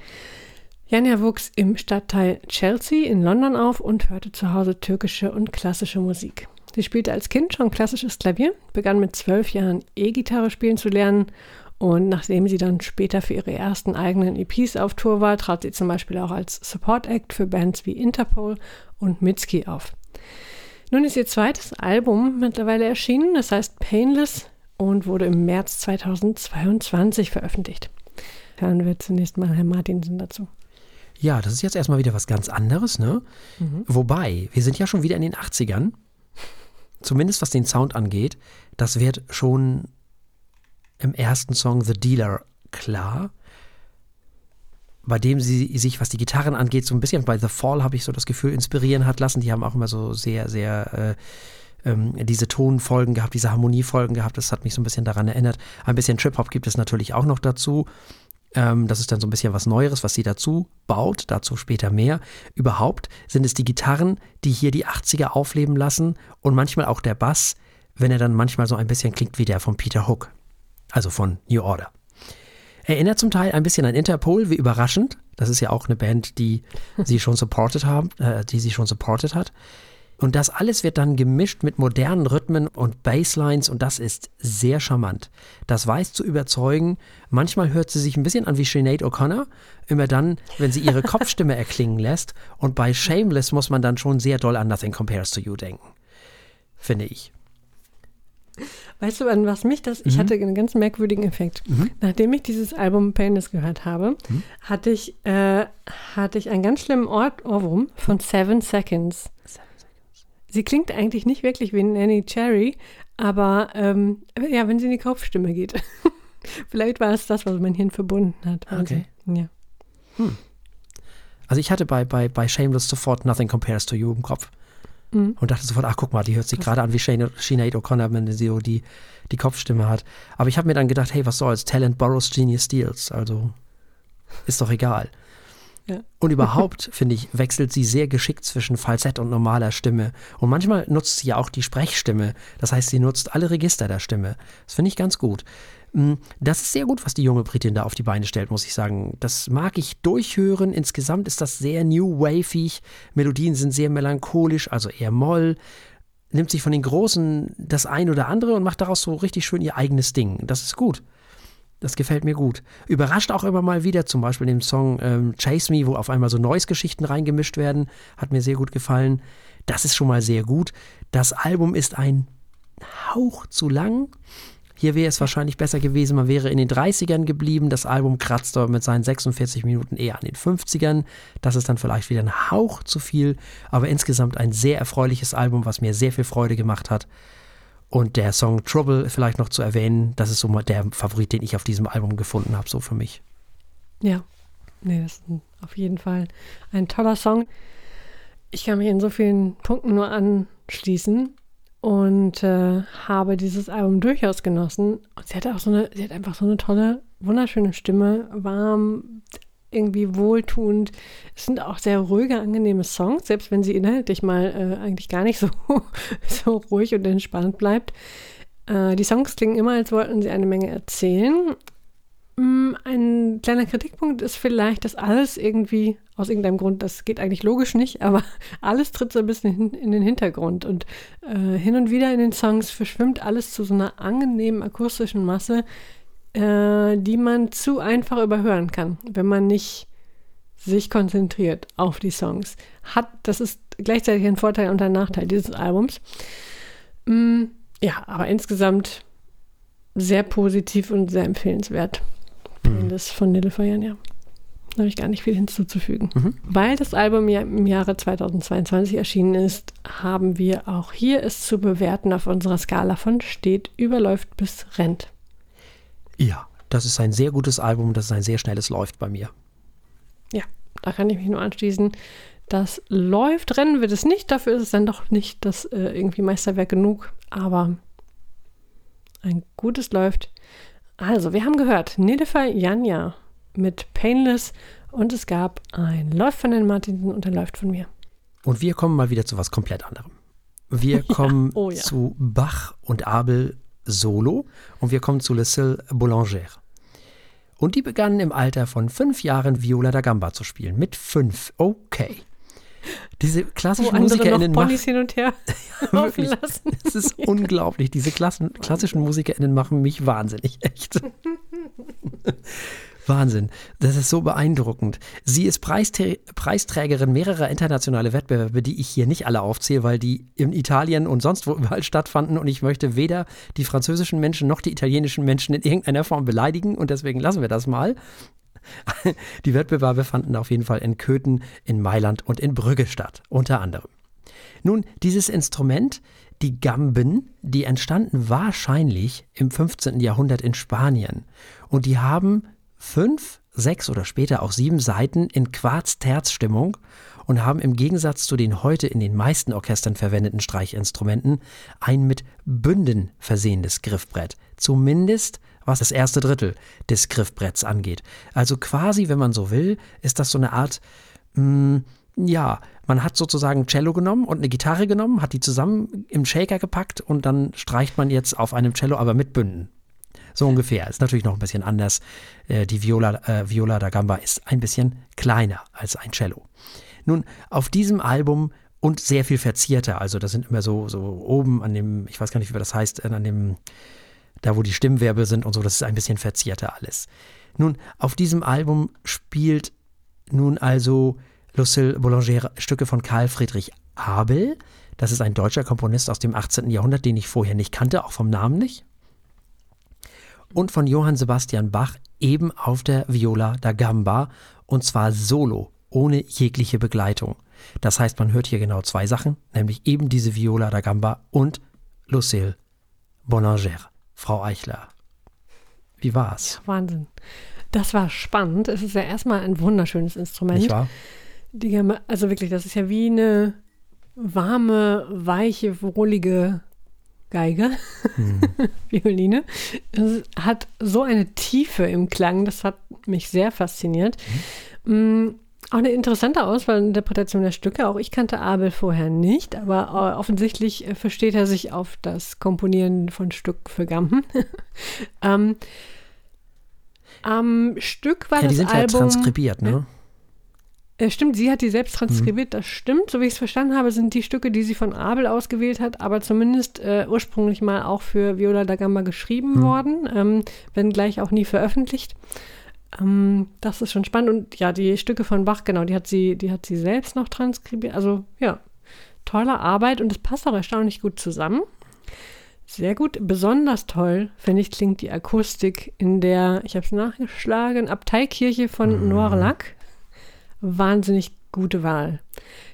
Speaker 2: Janja wuchs im Stadtteil Chelsea in London auf und hörte zu Hause türkische und klassische Musik. Sie spielte als Kind schon klassisches Klavier, begann mit zwölf Jahren E-Gitarre spielen zu lernen und nachdem sie dann später für ihre ersten eigenen EPs auf Tour war, trat sie zum Beispiel auch als Support Act für Bands wie Interpol und Mitski auf. Nun ist ihr zweites Album mittlerweile erschienen, das heißt Painless und wurde im März 2022 veröffentlicht. Hören wir zunächst mal Herrn Martinsen dazu.
Speaker 1: Ja, das ist jetzt erstmal wieder was ganz anderes, ne? Mhm. Wobei, wir sind ja schon wieder in den 80ern. Zumindest was den Sound angeht. Das wird schon im ersten Song The Dealer klar. Bei dem sie sich, was die Gitarren angeht, so ein bisschen bei The Fall habe ich so das Gefühl, inspirieren hat lassen. Die haben auch immer so sehr, sehr äh, ähm, diese Tonfolgen gehabt, diese Harmoniefolgen gehabt. Das hat mich so ein bisschen daran erinnert. Ein bisschen Trip-Hop gibt es natürlich auch noch dazu. Ähm, das ist dann so ein bisschen was Neueres, was sie dazu baut, dazu später mehr. Überhaupt sind es die Gitarren, die hier die 80er aufleben lassen und manchmal auch der Bass, wenn er dann manchmal so ein bisschen klingt wie der von Peter Hook, also von New Order. Erinnert zum Teil ein bisschen an Interpol, wie überraschend. Das ist ja auch eine Band, die sie schon supported haben, äh, die sie schon supported hat. Und das alles wird dann gemischt mit modernen Rhythmen und Basslines und das ist sehr charmant. Das weiß zu überzeugen. Manchmal hört sie sich ein bisschen an wie Sinead O'Connor, immer dann, wenn sie ihre Kopfstimme erklingen lässt. Und bei Shameless muss man dann schon sehr doll an Nothing Compares to You denken. Finde ich.
Speaker 2: Weißt du, an was mich das, mhm. ich hatte einen ganz merkwürdigen Effekt. Mhm. Nachdem ich dieses Album Painless gehört habe, mhm. hatte, ich, äh, hatte ich einen ganz schlimmen Ort Ohrwurm von Seven Seconds. Sie klingt eigentlich nicht wirklich wie Nanny Cherry, aber ähm, ja, wenn sie in die Kopfstimme geht. Vielleicht war es das, was mein Hirn verbunden hat. Also,
Speaker 1: Okay.
Speaker 2: Ja.
Speaker 1: Also ich hatte bei, bei, bei Shameless sofort Nothing Compares to You im Kopf.
Speaker 2: Mhm.
Speaker 1: Und dachte sofort, ach guck mal, die hört sich gerade an wie Shane- Sinead O'Connor, wenn sie so die, die Kopfstimme hat. Aber ich habe mir dann gedacht, hey, was soll's, Talent borrows, Genius steals. Also ist doch egal. Und überhaupt, finde ich, wechselt sie sehr geschickt zwischen Falsett und normaler Stimme. Und manchmal nutzt sie ja auch die Sprechstimme. Das heißt, sie nutzt alle Register der Stimme. Das finde ich ganz gut. Mm, Das ist sehr gut, was die junge Britin da auf die Beine stellt, muss ich sagen. Das mag ich durchhören. Insgesamt ist das sehr new wavig. Melodien sind sehr melancholisch, also eher Moll. Nimmt sich von den Großen das ein oder andere und macht daraus so richtig schön ihr eigenes Ding. Das ist gut. Das gefällt mir gut. Überrascht auch immer mal wieder, zum Beispiel im Song ähm, Chase Me, wo auf einmal so Noise-Geschichten reingemischt werden. Hat mir sehr gut gefallen. Das ist schon mal sehr gut. Das Album ist ein Hauch zu lang. Hier wäre es wahrscheinlich besser gewesen, man wäre in den 30ern geblieben. Das Album kratzt aber mit seinen 46 Minuten eher an den 50ern. Das ist dann vielleicht wieder ein Hauch zu viel, aber insgesamt ein sehr erfreuliches Album, was mir sehr viel Freude gemacht hat. Und der Song Trouble vielleicht noch zu erwähnen, das ist so mal der Favorit, den ich auf diesem Album gefunden habe, so für mich.
Speaker 2: Ja, nee, das ist auf jeden Fall ein toller Song. Ich kann mich in so vielen Punkten nur anschließen und äh, habe dieses Album durchaus genossen. Und sie hat auch so eine, sie hat einfach so eine tolle, wunderschöne Stimme, warm, irgendwie wohltuend. Es sind auch sehr ruhige, angenehme Songs, selbst wenn sie inhaltlich mal äh, eigentlich gar nicht so, so ruhig und entspannt bleibt. Äh, die Songs klingen immer, als wollten sie eine Menge erzählen. Mm, Ein kleiner Kritikpunkt ist vielleicht, dass alles irgendwie, aus irgendeinem Grund, das geht eigentlich logisch nicht, aber alles tritt so ein bisschen in den Hintergrund und äh, hin und wieder in den Songs verschwimmt alles zu so einer angenehmen akustischen Masse, äh, die man zu einfach überhören kann, wenn man nicht sich konzentriert auf die Songs. Hat, das ist gleichzeitig ein Vorteil und ein Nachteil dieses Albums. Mm, ja, aber insgesamt sehr positiv und sehr empfehlenswert. Das von Nilüfer ja. Da habe ich gar nicht viel hinzuzufügen.
Speaker 1: Mhm.
Speaker 2: Weil das Album ja im Jahre 2022 erschienen ist, haben wir auch hier es zu bewerten auf unserer Skala von steht, überläuft bis rennt.
Speaker 1: Ja, das ist ein sehr gutes Album, das ist ein sehr schnelles Läuft bei mir.
Speaker 2: Ja, da kann ich mich nur anschließen. Das läuft, rennen wird es nicht, dafür ist es dann doch nicht das äh, irgendwie Meisterwerk genug, aber ein gutes läuft. Also, wir haben gehört, Nilüfer Janja mit Painless und es gab ein Läuft von den Martinsen und ein Läuft von mir.
Speaker 1: Und wir kommen mal wieder zu was komplett anderem. Wir kommen
Speaker 2: oh ja.
Speaker 1: zu Bach und Abel solo und wir kommen zu Lucille Boulanger. Und die begannen im Alter von fünf Jahren Viola da Gamba zu spielen. Mit fünf. Okay. Diese
Speaker 2: Wo
Speaker 1: klassischen
Speaker 2: noch
Speaker 1: MusikerInnen machen.
Speaker 2: Ponys hin und her
Speaker 1: Wirklich.
Speaker 2: lassen.
Speaker 1: Es ist unglaublich. Diese Klassen, klassischen MusikerInnen machen mich wahnsinnig. Echt. Wahnsinn. Das ist so beeindruckend. Sie ist Preistä Preisträgerin mehrerer internationaler Wettbewerbe, die ich hier nicht alle aufzähle, weil die in Italien und sonst wo überall stattfanden. Und ich möchte weder die französischen Menschen noch die italienischen Menschen in irgendeiner Form beleidigen. Und deswegen lassen wir das mal. Die Wettbewerbe fanden auf jeden Fall in Köthen, in Mailand und in Brügge statt, unter anderem. Nun, dieses Instrument, die Gamben, die entstanden wahrscheinlich im 15. Jahrhundert in Spanien. Und die haben fünf, sechs oder später auch sieben Seiten in Quarz-Terz-Stimmung und haben im Gegensatz zu den heute in den meisten Orchestern verwendeten Streichinstrumenten ein mit Bünden versehenes Griffbrett. Zumindest was das erste Drittel des Griffbretts angeht. Also quasi, wenn man so will, ist das so eine Art, mh, ja, man hat sozusagen Cello genommen und eine Gitarre genommen, hat die zusammen im Shaker gepackt und dann streicht man jetzt auf einem Cello, aber mit Bünden. So ungefähr. Ist natürlich noch ein bisschen anders. Äh, die Viola, äh, Viola da Gamba ist ein bisschen kleiner als ein Cello. Nun, auf diesem Album und sehr viel verzierter, also das sind immer so, so oben an dem, ich weiß gar nicht, wie das heißt, an dem, da wo die Stimmwerbe sind und so, das ist ein bisschen verzierter alles. Nun, auf diesem Album spielt nun also Lucille Boulanger Stücke von Karl Friedrich Abel. Das ist ein deutscher Komponist aus dem 18. Jahrhundert, den ich vorher nicht kannte, auch vom Namen nicht. Und von Johann Sebastian Bach eben auf der Viola da Gamba und zwar solo, ohne jegliche Begleitung. Das heißt, man hört hier genau zwei Sachen, nämlich eben diese Viola da Gamba und Lucille Boulanger, Frau Eichler. Wie war's?
Speaker 2: Wahnsinn. Das war spannend. Es ist ja erstmal ein wunderschönes Instrument.
Speaker 1: Nicht wahr?
Speaker 2: Die also wirklich, das ist ja wie eine warme, weiche, wohlige Geige, hm. Violine. Es hat so eine Tiefe im Klang, das hat mich sehr fasziniert. Mhm. Auch eine interessante Auswahlinterpretation der Stücke. Auch ich kannte Abel vorher nicht, aber äh, offensichtlich äh, versteht er sich auf das Komponieren von Stück für Gampen. ähm, am Stück war
Speaker 1: ja,
Speaker 2: das
Speaker 1: die sind
Speaker 2: Album,
Speaker 1: ja transkribiert, ne?
Speaker 2: Äh, stimmt, sie hat die selbst transkribiert, mhm. das stimmt. So wie ich es verstanden habe, sind die Stücke, die sie von Abel ausgewählt hat, aber zumindest äh, ursprünglich mal auch für Viola da Gamba geschrieben mhm. worden, ähm, wenn gleich auch nie veröffentlicht. Ähm, das ist schon spannend. Und ja, die Stücke von Bach, genau, die hat sie, die hat sie selbst noch transkribiert. Also ja, tolle Arbeit und es passt auch erstaunlich gut zusammen. Sehr gut. Besonders toll, finde ich, klingt die Akustik in der, ich habe es nachgeschlagen, Abteikirche von mhm. Noirlac. Wahnsinnig gute Wahl.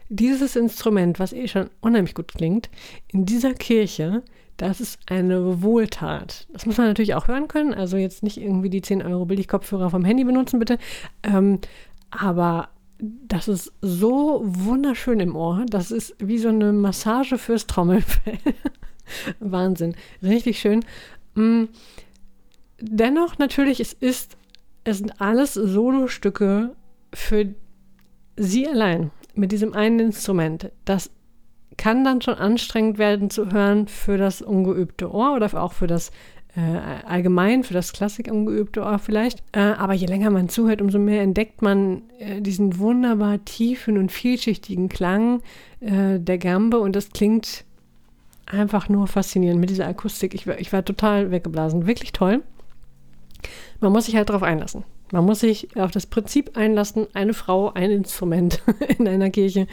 Speaker 2: Dieses Instrument, was eh schon unheimlich gut klingt, in dieser Kirche, das ist eine Wohltat. Das muss man natürlich auch hören können. Also jetzt nicht irgendwie die 10 Euro Billigkopfhörer vom Handy benutzen, bitte. Ähm, aber das ist so wunderschön im Ohr. Das ist wie so eine Massage fürs Trommelfell. Wahnsinn. Richtig schön. Mm, dennoch natürlich, es ist, es sind alles Solostücke für sie allein mit diesem einen Instrument. Das kann dann schon anstrengend werden zu hören für das ungeübte Ohr oder auch für das äh, allgemein, für das Klassik ungeübte Ohr vielleicht. Äh, aber je länger man zuhört, umso mehr entdeckt man äh, diesen wunderbar tiefen und vielschichtigen Klang äh, der Gambe und das klingt einfach nur faszinierend mit dieser Akustik. Ich, ich war total weggeblasen. Wirklich toll. Man muss sich halt darauf einlassen. Man muss sich auf das Prinzip einlassen, eine Frau, ein Instrument in einer Kirche.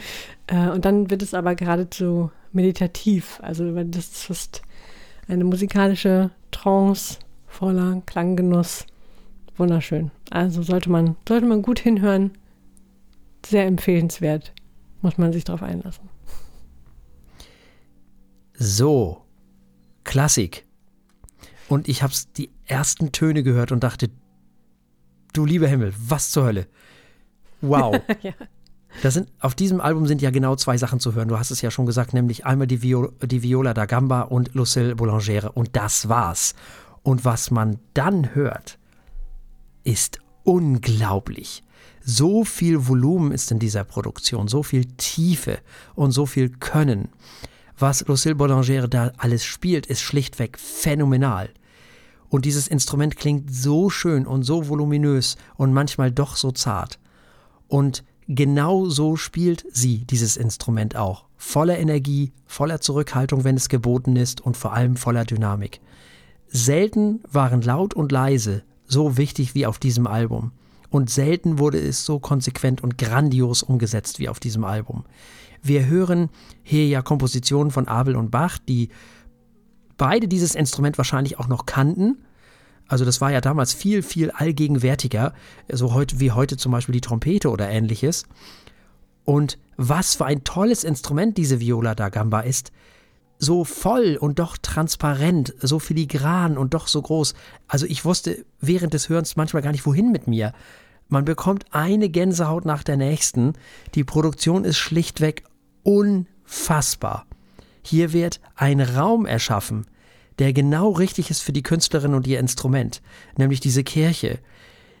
Speaker 2: Äh, und dann wird es aber geradezu meditativ. Also das ist eine musikalische Trance voller Klanggenuss. Wunderschön. Also sollte man, sollte man gut hinhören. Sehr empfehlenswert. Muss man sich darauf einlassen.
Speaker 1: So, Klassik. Und ich habe die ersten Töne gehört und dachte, du lieber Himmel, was zur Hölle. Wow. ja. Das sind, auf diesem Album sind ja genau zwei Sachen zu hören. Du hast es ja schon gesagt, nämlich einmal die, Viol die Viola da Gamba und Lucille Boulangere. Und das war's. Und was man dann hört, ist unglaublich. So viel Volumen ist in dieser Produktion, so viel Tiefe und so viel Können was Lucille Boulanger da alles spielt, ist schlichtweg phänomenal. Und dieses Instrument klingt so schön und so voluminös und manchmal doch so zart. Und genau so spielt sie dieses Instrument auch. Voller Energie, voller Zurückhaltung, wenn es geboten ist und vor allem voller Dynamik. Selten waren laut und leise so wichtig wie auf diesem Album. Und selten wurde es so konsequent und grandios umgesetzt wie auf diesem Album. Wir hören hier ja Kompositionen von Abel und Bach, die beide dieses Instrument wahrscheinlich auch noch kannten. Also das war ja damals viel, viel allgegenwärtiger, so heute, wie heute zum Beispiel die Trompete oder ähnliches. Und was für ein tolles Instrument diese Viola da Gamba ist. So voll und doch transparent, so filigran und doch so groß. Also ich wusste während des Hörens manchmal gar nicht, wohin mit mir. Man bekommt eine Gänsehaut nach der nächsten. Die Produktion ist schlichtweg unfassbar. Hier wird ein Raum erschaffen, der genau richtig ist für die Künstlerin und ihr Instrument, nämlich diese Kirche.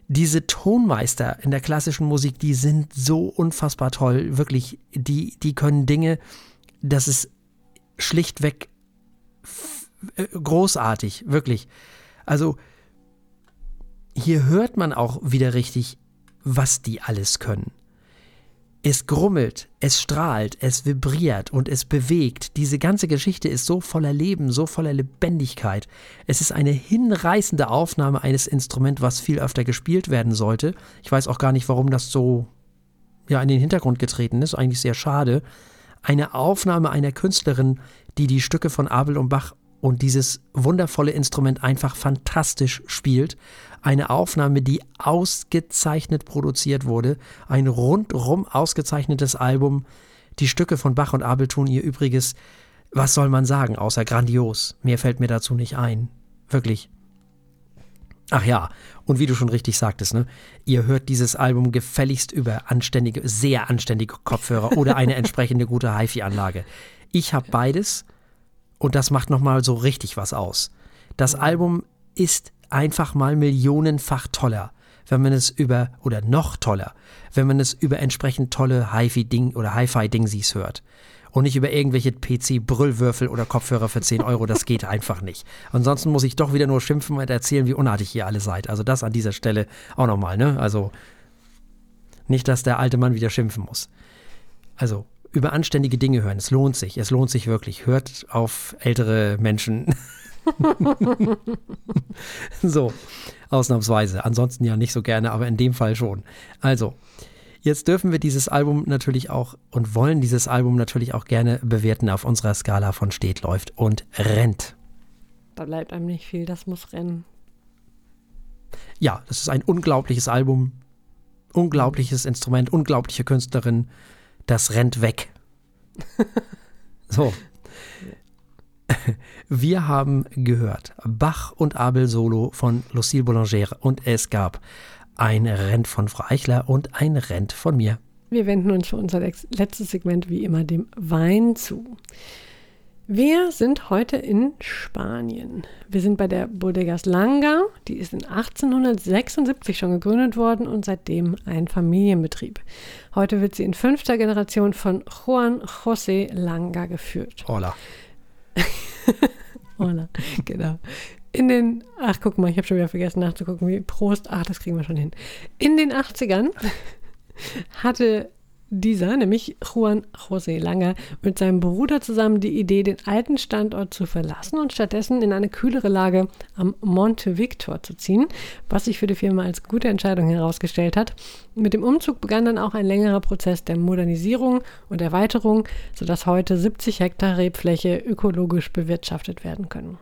Speaker 1: Diese Tonmeister in der klassischen Musik, die sind so unfassbar toll, wirklich, die, die können Dinge, das ist schlichtweg äh, großartig, wirklich. Also hier hört man auch wieder richtig, was die alles können. Es grummelt, es strahlt, es vibriert und es bewegt. Diese ganze Geschichte ist so voller Leben, so voller Lebendigkeit. Es ist eine hinreißende Aufnahme eines Instruments, was viel öfter gespielt werden sollte. Ich weiß auch gar nicht, warum das so ja in den Hintergrund getreten ist. Eigentlich sehr schade. Eine Aufnahme einer Künstlerin, die die Stücke von Abel und Bach und dieses wundervolle Instrument einfach fantastisch spielt. Eine Aufnahme, die ausgezeichnet produziert wurde. Ein rundrum ausgezeichnetes Album. Die Stücke von Bach und Abel tun ihr Übriges. Was soll man sagen, außer grandios? Mehr fällt mir dazu nicht ein. Wirklich. Ach ja, und wie du schon richtig sagtest, ne, ihr hört dieses Album gefälligst über anständige, sehr anständige Kopfhörer oder eine entsprechende gute HiFi-Anlage. Ich habe beides und das macht nochmal so richtig was aus. Das Album ist einfach mal millionenfach toller, wenn man es über, oder noch toller, wenn man es über entsprechend tolle HiFi-Ding oder Hi-Fi-Dingsies hört. Und nicht über irgendwelche PC-Brüllwürfel oder Kopfhörer für 10 Euro, das geht einfach nicht. Ansonsten muss ich doch wieder nur schimpfen und erzählen, wie unartig ihr alle seid. Also das an dieser Stelle auch nochmal, ne? Also nicht, dass der alte Mann wieder schimpfen muss. Also über anständige Dinge hören, es lohnt sich, es lohnt sich wirklich. Hört auf ältere Menschen. so, ausnahmsweise. Ansonsten ja nicht so gerne, aber in dem Fall schon. Also, jetzt dürfen wir dieses Album natürlich auch und wollen dieses Album natürlich auch gerne bewerten auf unserer Skala von steht, läuft und rennt.
Speaker 2: Da bleibt einem nicht viel, das muss rennen.
Speaker 1: Ja, das ist ein unglaubliches Album, unglaubliches Instrument, unglaubliche Künstlerin. Das rennt weg. so. Wir haben gehört Bach und Abel Solo von Lucille Boulanger und es gab ein Rent von Frau Eichler und ein Rent von mir.
Speaker 2: Wir wenden uns für unser letztes Segment wie immer dem Wein zu. Wir sind heute in Spanien. Wir sind bei der Bodegas Langa. Die ist in 1876 schon gegründet worden und seitdem ein Familienbetrieb. Heute wird sie in fünfter Generation von Juan José Langa geführt.
Speaker 1: Hola.
Speaker 2: Hola, genau. In den, ach guck mal, ich habe schon wieder vergessen nachzugucken, wie Prost, ach, das kriegen wir schon hin. In den 80ern hatte dieser, nämlich Juan José Langer, mit seinem Bruder zusammen die Idee, den alten Standort zu verlassen und stattdessen in eine kühlere Lage am Monte Victor zu ziehen, was sich für die Firma als gute Entscheidung herausgestellt hat. Mit dem Umzug begann dann auch ein längerer Prozess der Modernisierung und Erweiterung, sodass heute 70 Hektar Rebfläche ökologisch bewirtschaftet werden können.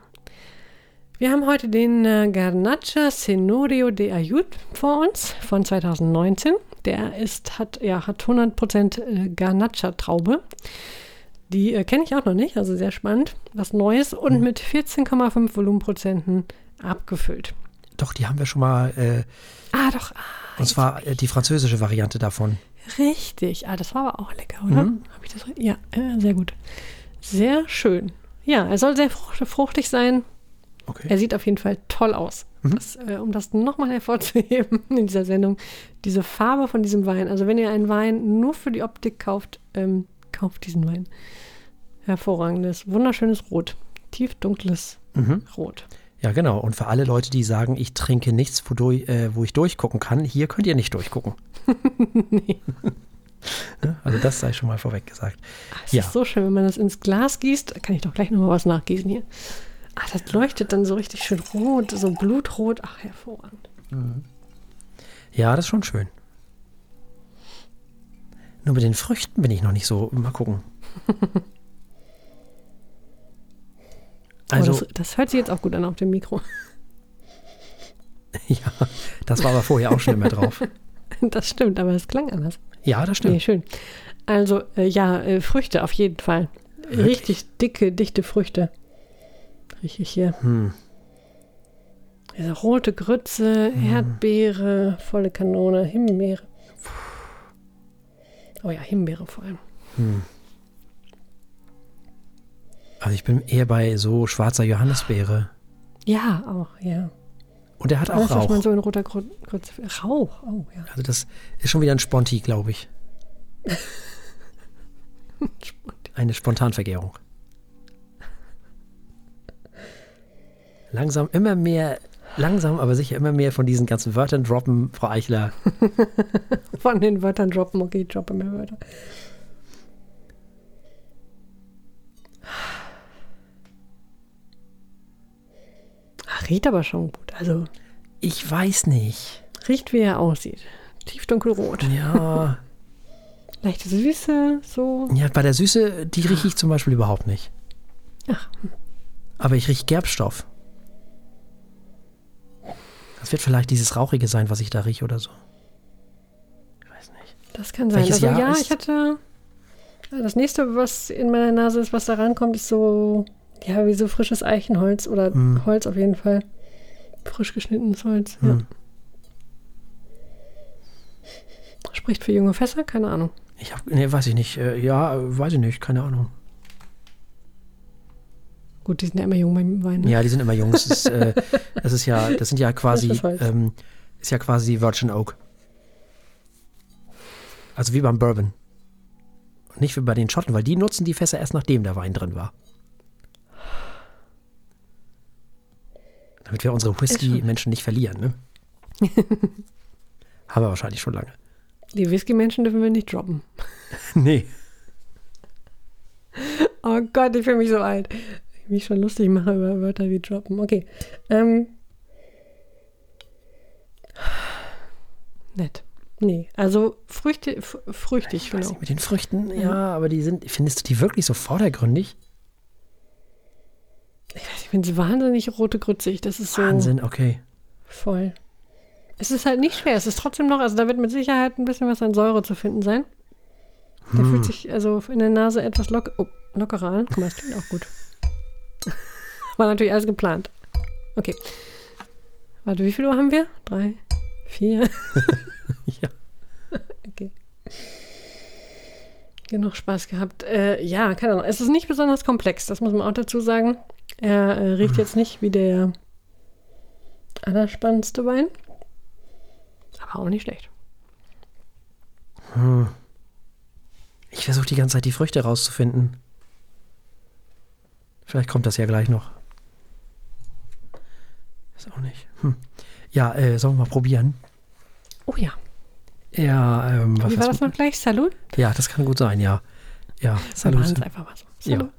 Speaker 2: Wir haben heute den äh, Garnacha Senorio de Ayud vor uns von 2019. Der ist, hat, ja, hat 100% äh, Garnacha-Traube. Die äh, kenne ich auch noch nicht, also sehr spannend. Was Neues und mhm. mit 14,5 Volumenprozenten abgefüllt.
Speaker 1: Doch, die haben wir schon mal. Äh,
Speaker 2: ah, doch. Ah,
Speaker 1: und zwar äh, die französische Variante davon.
Speaker 2: Richtig. Ah, das war aber auch lecker, oder? Mhm. Hab ich das? Ja, äh, sehr gut. Sehr schön. Ja, er soll sehr fruchtig sein. Okay. Er sieht auf jeden Fall toll aus. Mhm. Das, äh, um das nochmal hervorzuheben in dieser Sendung, diese Farbe von diesem Wein. Also wenn ihr einen Wein nur für die Optik kauft, ähm, kauft diesen Wein. Hervorragendes, wunderschönes Rot. Tiefdunkles mhm. Rot.
Speaker 1: Ja, genau. Und für alle Leute, die sagen, ich trinke nichts, wodurch, äh, wo ich durchgucken kann, hier könnt ihr nicht durchgucken. nee. Also das sei schon mal vorweg gesagt.
Speaker 2: Ach, es ja. ist so schön, wenn man das ins Glas gießt. Kann ich doch gleich nochmal was nachgießen hier. Ach, das leuchtet dann so richtig schön rot, so blutrot. Ach, hervorragend. Mhm.
Speaker 1: Ja, das ist schon schön. Nur mit den Früchten bin ich noch nicht so. Mal gucken.
Speaker 2: Also, das, das, hört sich jetzt auch gut an auf dem Mikro.
Speaker 1: ja, das war aber vorher auch schon immer drauf.
Speaker 2: das stimmt, aber es klang anders.
Speaker 1: Ja, das stimmt. Nee,
Speaker 2: schön. Also, äh, ja, äh, Früchte auf jeden Fall. Wirklich? Richtig dicke, dichte Früchte. Rieche ich hier. Hm. Ja, rote Grütze, hm. Erdbeere, volle Kanone, Himbeere. Oh ja, Himbeere vor allem. Hm.
Speaker 1: Also ich bin eher bei so schwarzer Johannisbeere.
Speaker 2: Ja, auch, ja.
Speaker 1: Und er hat auch Rauch.
Speaker 2: man so in roter Grütze. Rauch, oh ja.
Speaker 1: Also das ist schon wieder ein Sponti, glaube ich. Eine Spontanvergärung. Langsam immer mehr, langsam, aber sicher immer mehr von diesen ganzen Wörtern droppen, Frau Eichler.
Speaker 2: von den Wörtern droppen, okay, ich droppe mehr Wörter. Ach, riecht aber schon gut. Also.
Speaker 1: Ich weiß nicht.
Speaker 2: Riecht, wie er aussieht. Tiefdunkelrot.
Speaker 1: Ja.
Speaker 2: Leichte Süße, so.
Speaker 1: Ja, bei der Süße, die rieche ich zum Beispiel überhaupt nicht. Ach. Aber ich rieche Gerbstoff. Das wird vielleicht dieses Rauchige sein, was ich da rieche oder so.
Speaker 2: Ich weiß nicht. Das kann sein. Welches also, Jahr ja, ich hatte. Das nächste, was in meiner Nase ist, was da rankommt, ist so, ja, wie so frisches Eichenholz oder mm. Holz auf jeden Fall. Frisch geschnittenes Holz, ja.
Speaker 1: Hm.
Speaker 2: Spricht für junge Fässer? Keine Ahnung.
Speaker 1: Ich habe, nee, weiß ich nicht. Äh, ja, äh, weiß ich nicht, keine Ahnung.
Speaker 2: Gut, die sind ja immer jung beim Wein. Ne?
Speaker 1: Ja, die sind immer jung. Das ist, äh, das ist ja, das sind ja quasi,
Speaker 2: Das ist
Speaker 1: ähm, ist ja quasi Virgin Oak. Also wie beim Bourbon. Und nicht wie bei den Schotten, weil die nutzen die Fässer erst nachdem der Wein drin war. Damit wir unsere Whisky-Menschen nicht verlieren, ne? Haben wir wahrscheinlich schon lange.
Speaker 2: Die Whisky-Menschen dürfen wir nicht droppen.
Speaker 1: nee.
Speaker 2: Oh Gott, ich fühle mich so alt. Ich mich schon lustig mache über Wörter wie droppen. Okay. Ähm. Nett. Nee, also Früchte, früchtig,
Speaker 1: Ich weiß
Speaker 2: genau.
Speaker 1: nicht, mit den Früchten, ja, aber die sind, findest du die wirklich so vordergründig?
Speaker 2: Ich finde es wahnsinnig rote grützig. Das ist so
Speaker 1: Wahnsinn, okay.
Speaker 2: voll. Es ist halt nicht schwer. Es ist trotzdem noch, also da wird mit Sicherheit ein bisschen was an Säure zu finden sein. Der
Speaker 1: Hm.
Speaker 2: fühlt sich also in der Nase etwas lock oh, lockerer an. Guck mal, das klingt auch gut. War natürlich alles geplant. Okay. Warte, wie viel Uhr haben wir? Drei, vier.
Speaker 1: Ja.
Speaker 2: Okay. Genug Spaß gehabt. Äh, ja, keine Ahnung. Es ist nicht besonders komplex, das muss man auch dazu sagen. Er äh, riecht jetzt nicht wie der allerspannendste Wein. Aber auch nicht schlecht.
Speaker 1: Ich versuche die ganze Zeit die Früchte rauszufinden. Vielleicht kommt das ja gleich noch. Ist auch nicht. Hm. Ja, äh, sollen wir mal probieren?
Speaker 2: Oh ja.
Speaker 1: Ja, ähm, was
Speaker 2: Wie war das noch gleich? Salut?
Speaker 1: Ja, das kann gut sein, ja. Ja,
Speaker 2: Wir machen
Speaker 1: Salut.
Speaker 2: es einfach mal so.
Speaker 1: Ja.
Speaker 2: Salut.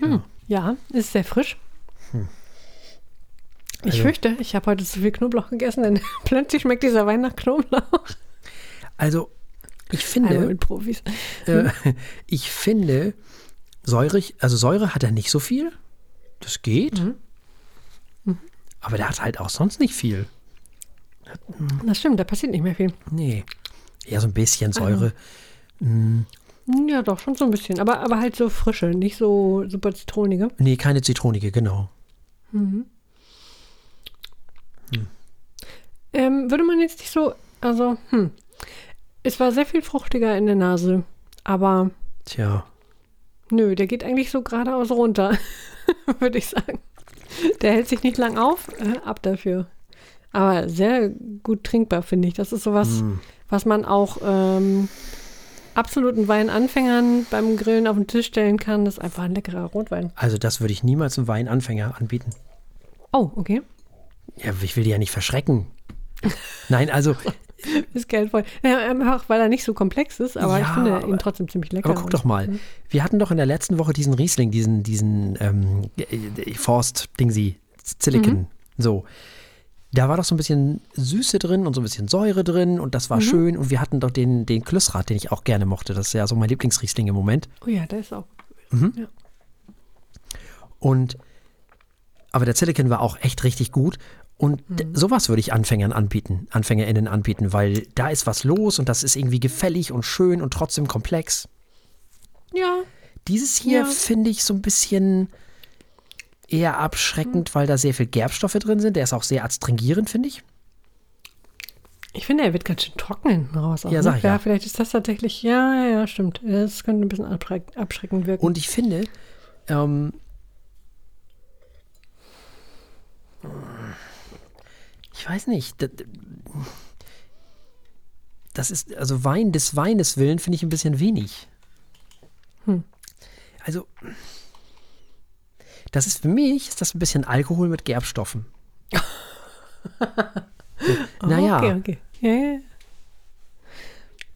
Speaker 2: Hm. Ja, ist sehr frisch. Ich
Speaker 1: Also-
Speaker 2: fürchte, ich habe heute zu viel Knoblauch gegessen, denn plötzlich schmeckt dieser Wein nach Knoblauch.
Speaker 1: Also, ich finde,
Speaker 2: mit Profis.
Speaker 1: äh, ich finde, säurig, also Säure hat er nicht so viel. Das geht.
Speaker 2: Mhm.
Speaker 1: Aber der hat halt auch sonst nicht viel.
Speaker 2: Das stimmt, da passiert nicht mehr viel.
Speaker 1: Nee. Ja, so ein bisschen Säure.
Speaker 2: Hm, Ja, doch, schon so ein bisschen. Aber, aber halt so frische, nicht so super zitronige.
Speaker 1: Nee, keine zitronige, genau.
Speaker 2: Ähm, würde man jetzt nicht so, also, hm. Es war sehr viel fruchtiger in der Nase, aber
Speaker 1: Tja.
Speaker 2: nö, der geht eigentlich so geradeaus runter, würde ich sagen. Der hält sich nicht lang auf, äh, ab dafür. Aber sehr gut trinkbar, finde ich. Das ist sowas,
Speaker 1: Hm.
Speaker 2: was man auch ähm, absoluten Weinanfängern beim Grillen auf den Tisch stellen kann. Das ist einfach ein leckerer Rotwein.
Speaker 1: Also das würde ich niemals einem Weinanfänger anbieten.
Speaker 2: Oh, okay.
Speaker 1: Ja, ich will die ja nicht verschrecken. Nein, also,
Speaker 2: Ist geldvoll. Ja, einfach, weil er nicht so komplex ist, aber ich
Speaker 1: Ja,
Speaker 2: finde
Speaker 1: aber-
Speaker 2: ihn trotzdem ziemlich lecker.
Speaker 1: aber guck doch mal. Wir hatten doch in der letzten Woche diesen Riesling, diesen, diesen ähm, äh, Forst-Dingsy, Silicon. So. Da war doch so ein bisschen Süße drin und so ein bisschen Säure drin und das war schön. Und wir hatten doch den, den Klüssrad, den ich auch gerne mochte. Das ist ja so mein Lieblingsriesling im Moment.
Speaker 2: Oh ja, der ist auch.
Speaker 1: Und aber der Silicon war auch echt richtig gut. Und d- sowas würde ich Anfängern anbieten, AnfängerInnen anbieten, weil da ist was los und das ist irgendwie gefällig und schön und trotzdem komplex.
Speaker 2: Ja,
Speaker 1: Dieses hier
Speaker 2: Ja.
Speaker 1: finde ich so ein bisschen eher abschreckend, weil da sehr viel Gerbstoffe drin sind. Der ist auch sehr adstringierend, finde ich.
Speaker 2: ich finde, er wird ganz schön trocken hinten raus. Auch,
Speaker 1: Ja,
Speaker 2: ne?
Speaker 1: sag ich ja.
Speaker 2: vielleicht ist das tatsächlich, ja, ja, ja, stimmt. Das könnte ein bisschen abschreck, abschreckend wirken.
Speaker 1: Und ich finde, ähm, ich weiß nicht, das, das ist, also Wein des Weines willen finde ich ein bisschen wenig.
Speaker 2: Hm.
Speaker 1: Also, das ist für mich, ist das ein bisschen Alkohol mit Gerbstoffen. so, naja,
Speaker 2: Okay, okay. Ja.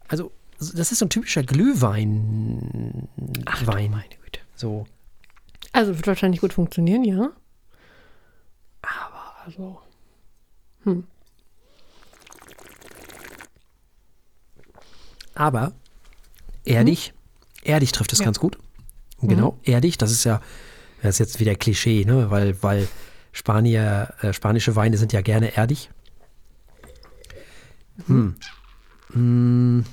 Speaker 1: also das ist so ein typischer Glühwein.
Speaker 2: Ach,
Speaker 1: Wein.
Speaker 2: meine Güte.
Speaker 1: So.
Speaker 2: Also wird wahrscheinlich gut funktionieren, ja. Aber also.
Speaker 1: Aber erdig, erdig trifft es
Speaker 2: Ja.
Speaker 1: ganz gut. Genau, erdig, das ist ja, das ist jetzt wieder Klischee, ne? weil, weil Spanier, äh, spanische Weine sind ja gerne erdig. Hm. Hm.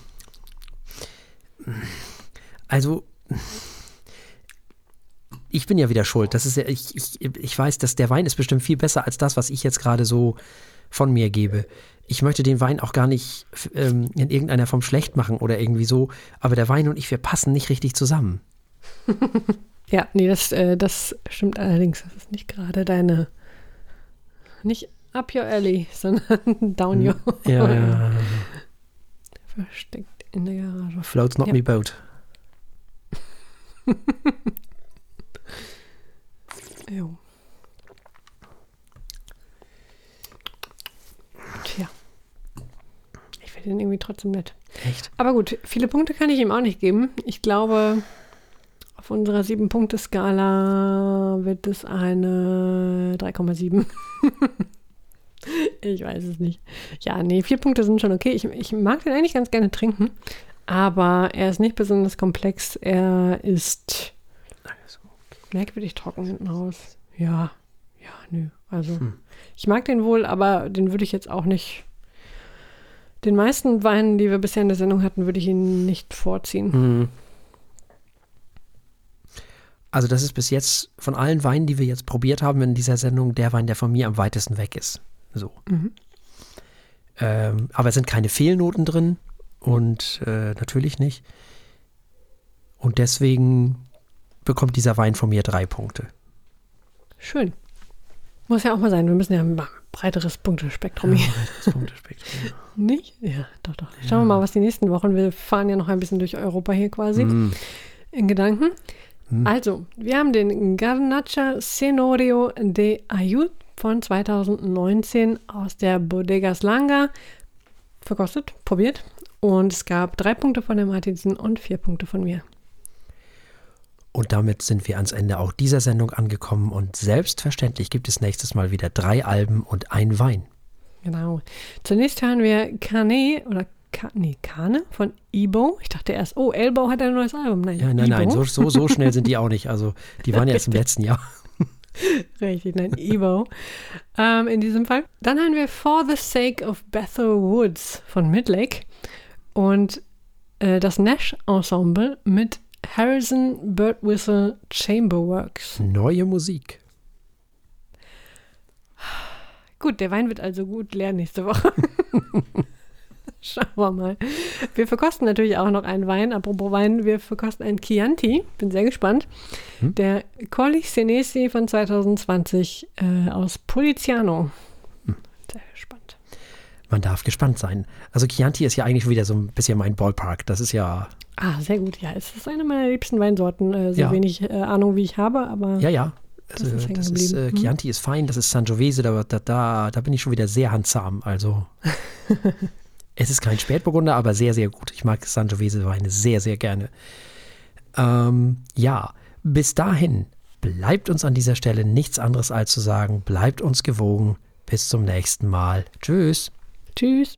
Speaker 1: Also, ich bin ja wieder schuld. Das ist ja, ich, ich, ich weiß, dass der Wein ist bestimmt viel besser als das, was ich jetzt gerade so von mir gebe. Ich möchte den Wein auch gar nicht ähm, in irgendeiner Form schlecht machen oder irgendwie so, aber der Wein und ich, wir passen nicht richtig zusammen.
Speaker 2: ja, nee, das, äh, das stimmt allerdings. Das ist nicht gerade deine, nicht up your alley, sondern down hm. your.
Speaker 1: Ja, ja.
Speaker 2: Versteckt in der Garage.
Speaker 1: Floats not ja. me boat.
Speaker 2: jo. Tja. Ich finde ihn irgendwie trotzdem nett.
Speaker 1: Echt?
Speaker 2: Aber gut, viele Punkte kann ich ihm auch nicht geben. Ich glaube, auf unserer Sieben-Punkte-Skala wird es eine 3,7. ich weiß es nicht. Ja, nee, vier Punkte sind schon okay. Ich, ich mag den eigentlich ganz gerne trinken, aber er ist nicht besonders komplex. Er ist merkwürdig trocken hinten raus. Ja, ja, nö. Also, hm. ich mag den wohl, aber den würde ich jetzt auch nicht. Den meisten Weinen, die wir bisher in der Sendung hatten, würde ich ihn nicht vorziehen. Hm.
Speaker 1: Also, das ist bis jetzt von allen Weinen, die wir jetzt probiert haben in dieser Sendung, der Wein, der von mir am weitesten weg ist. So. Mhm. Ähm, aber es sind keine Fehlnoten drin und äh, natürlich nicht. Und deswegen bekommt dieser Wein von mir drei Punkte.
Speaker 2: Schön. Muss ja auch mal sein. Wir müssen ja ein breiteres Punktespektrum hier. breiteres Punktespektrum. Nicht? Ja, doch, doch. Schauen wir mal, was die nächsten Wochen. Wir fahren ja noch ein bisschen durch Europa hier quasi. Mm. In Gedanken. Mm. Also, wir haben den Garnacha Senorio de Ayud von 2019 aus der Bodegas Langa verkostet, probiert. Und es gab drei Punkte von der Martinsen und vier Punkte von mir.
Speaker 1: Und damit sind wir ans Ende auch dieser Sendung angekommen und selbstverständlich gibt es nächstes Mal wieder drei Alben und ein Wein.
Speaker 2: Genau. Zunächst hören wir Kane oder Ka nee, Kane von Ebo. Ich dachte erst, oh, Elbow hat ein neues Album.
Speaker 1: Nein, ja, nein, Ebo. nein, so, so, so schnell sind die auch nicht. Also die waren ja erst im letzten Jahr.
Speaker 2: Richtig, nein, Ebo. ähm, in diesem Fall. Dann haben wir For the Sake of Bethel Woods von Midlake und äh, das Nash Ensemble mit Harrison Birdwhistle Chamberworks.
Speaker 1: Neue Musik.
Speaker 2: Gut, der Wein wird also gut leer nächste Woche. Schauen wir mal. Wir verkosten natürlich auch noch einen Wein. Apropos Wein, wir verkosten einen Chianti. Bin sehr gespannt. Hm? Der Colli Senesi von 2020 äh, aus Poliziano.
Speaker 1: Man darf gespannt sein. Also Chianti ist ja eigentlich wieder so ein bisschen mein Ballpark. Das ist ja.
Speaker 2: Ah, sehr gut. Ja, es ist eine meiner liebsten Weinsorten. Äh, so ja. wenig äh, Ahnung, wie ich habe, aber.
Speaker 1: Ja, ja. Also, das ist, das ist äh, hm? Chianti ist fein, das ist Sangiovese, da, da, da, da bin ich schon wieder sehr handsam. Also. Es ist kein Spätburgunder, aber sehr, sehr gut. Ich mag Sangiovese-Weine sehr, sehr gerne. Ähm, ja, bis dahin bleibt uns an dieser Stelle nichts anderes als zu sagen, bleibt uns gewogen. Bis zum nächsten Mal. Tschüss.
Speaker 2: Tschüss.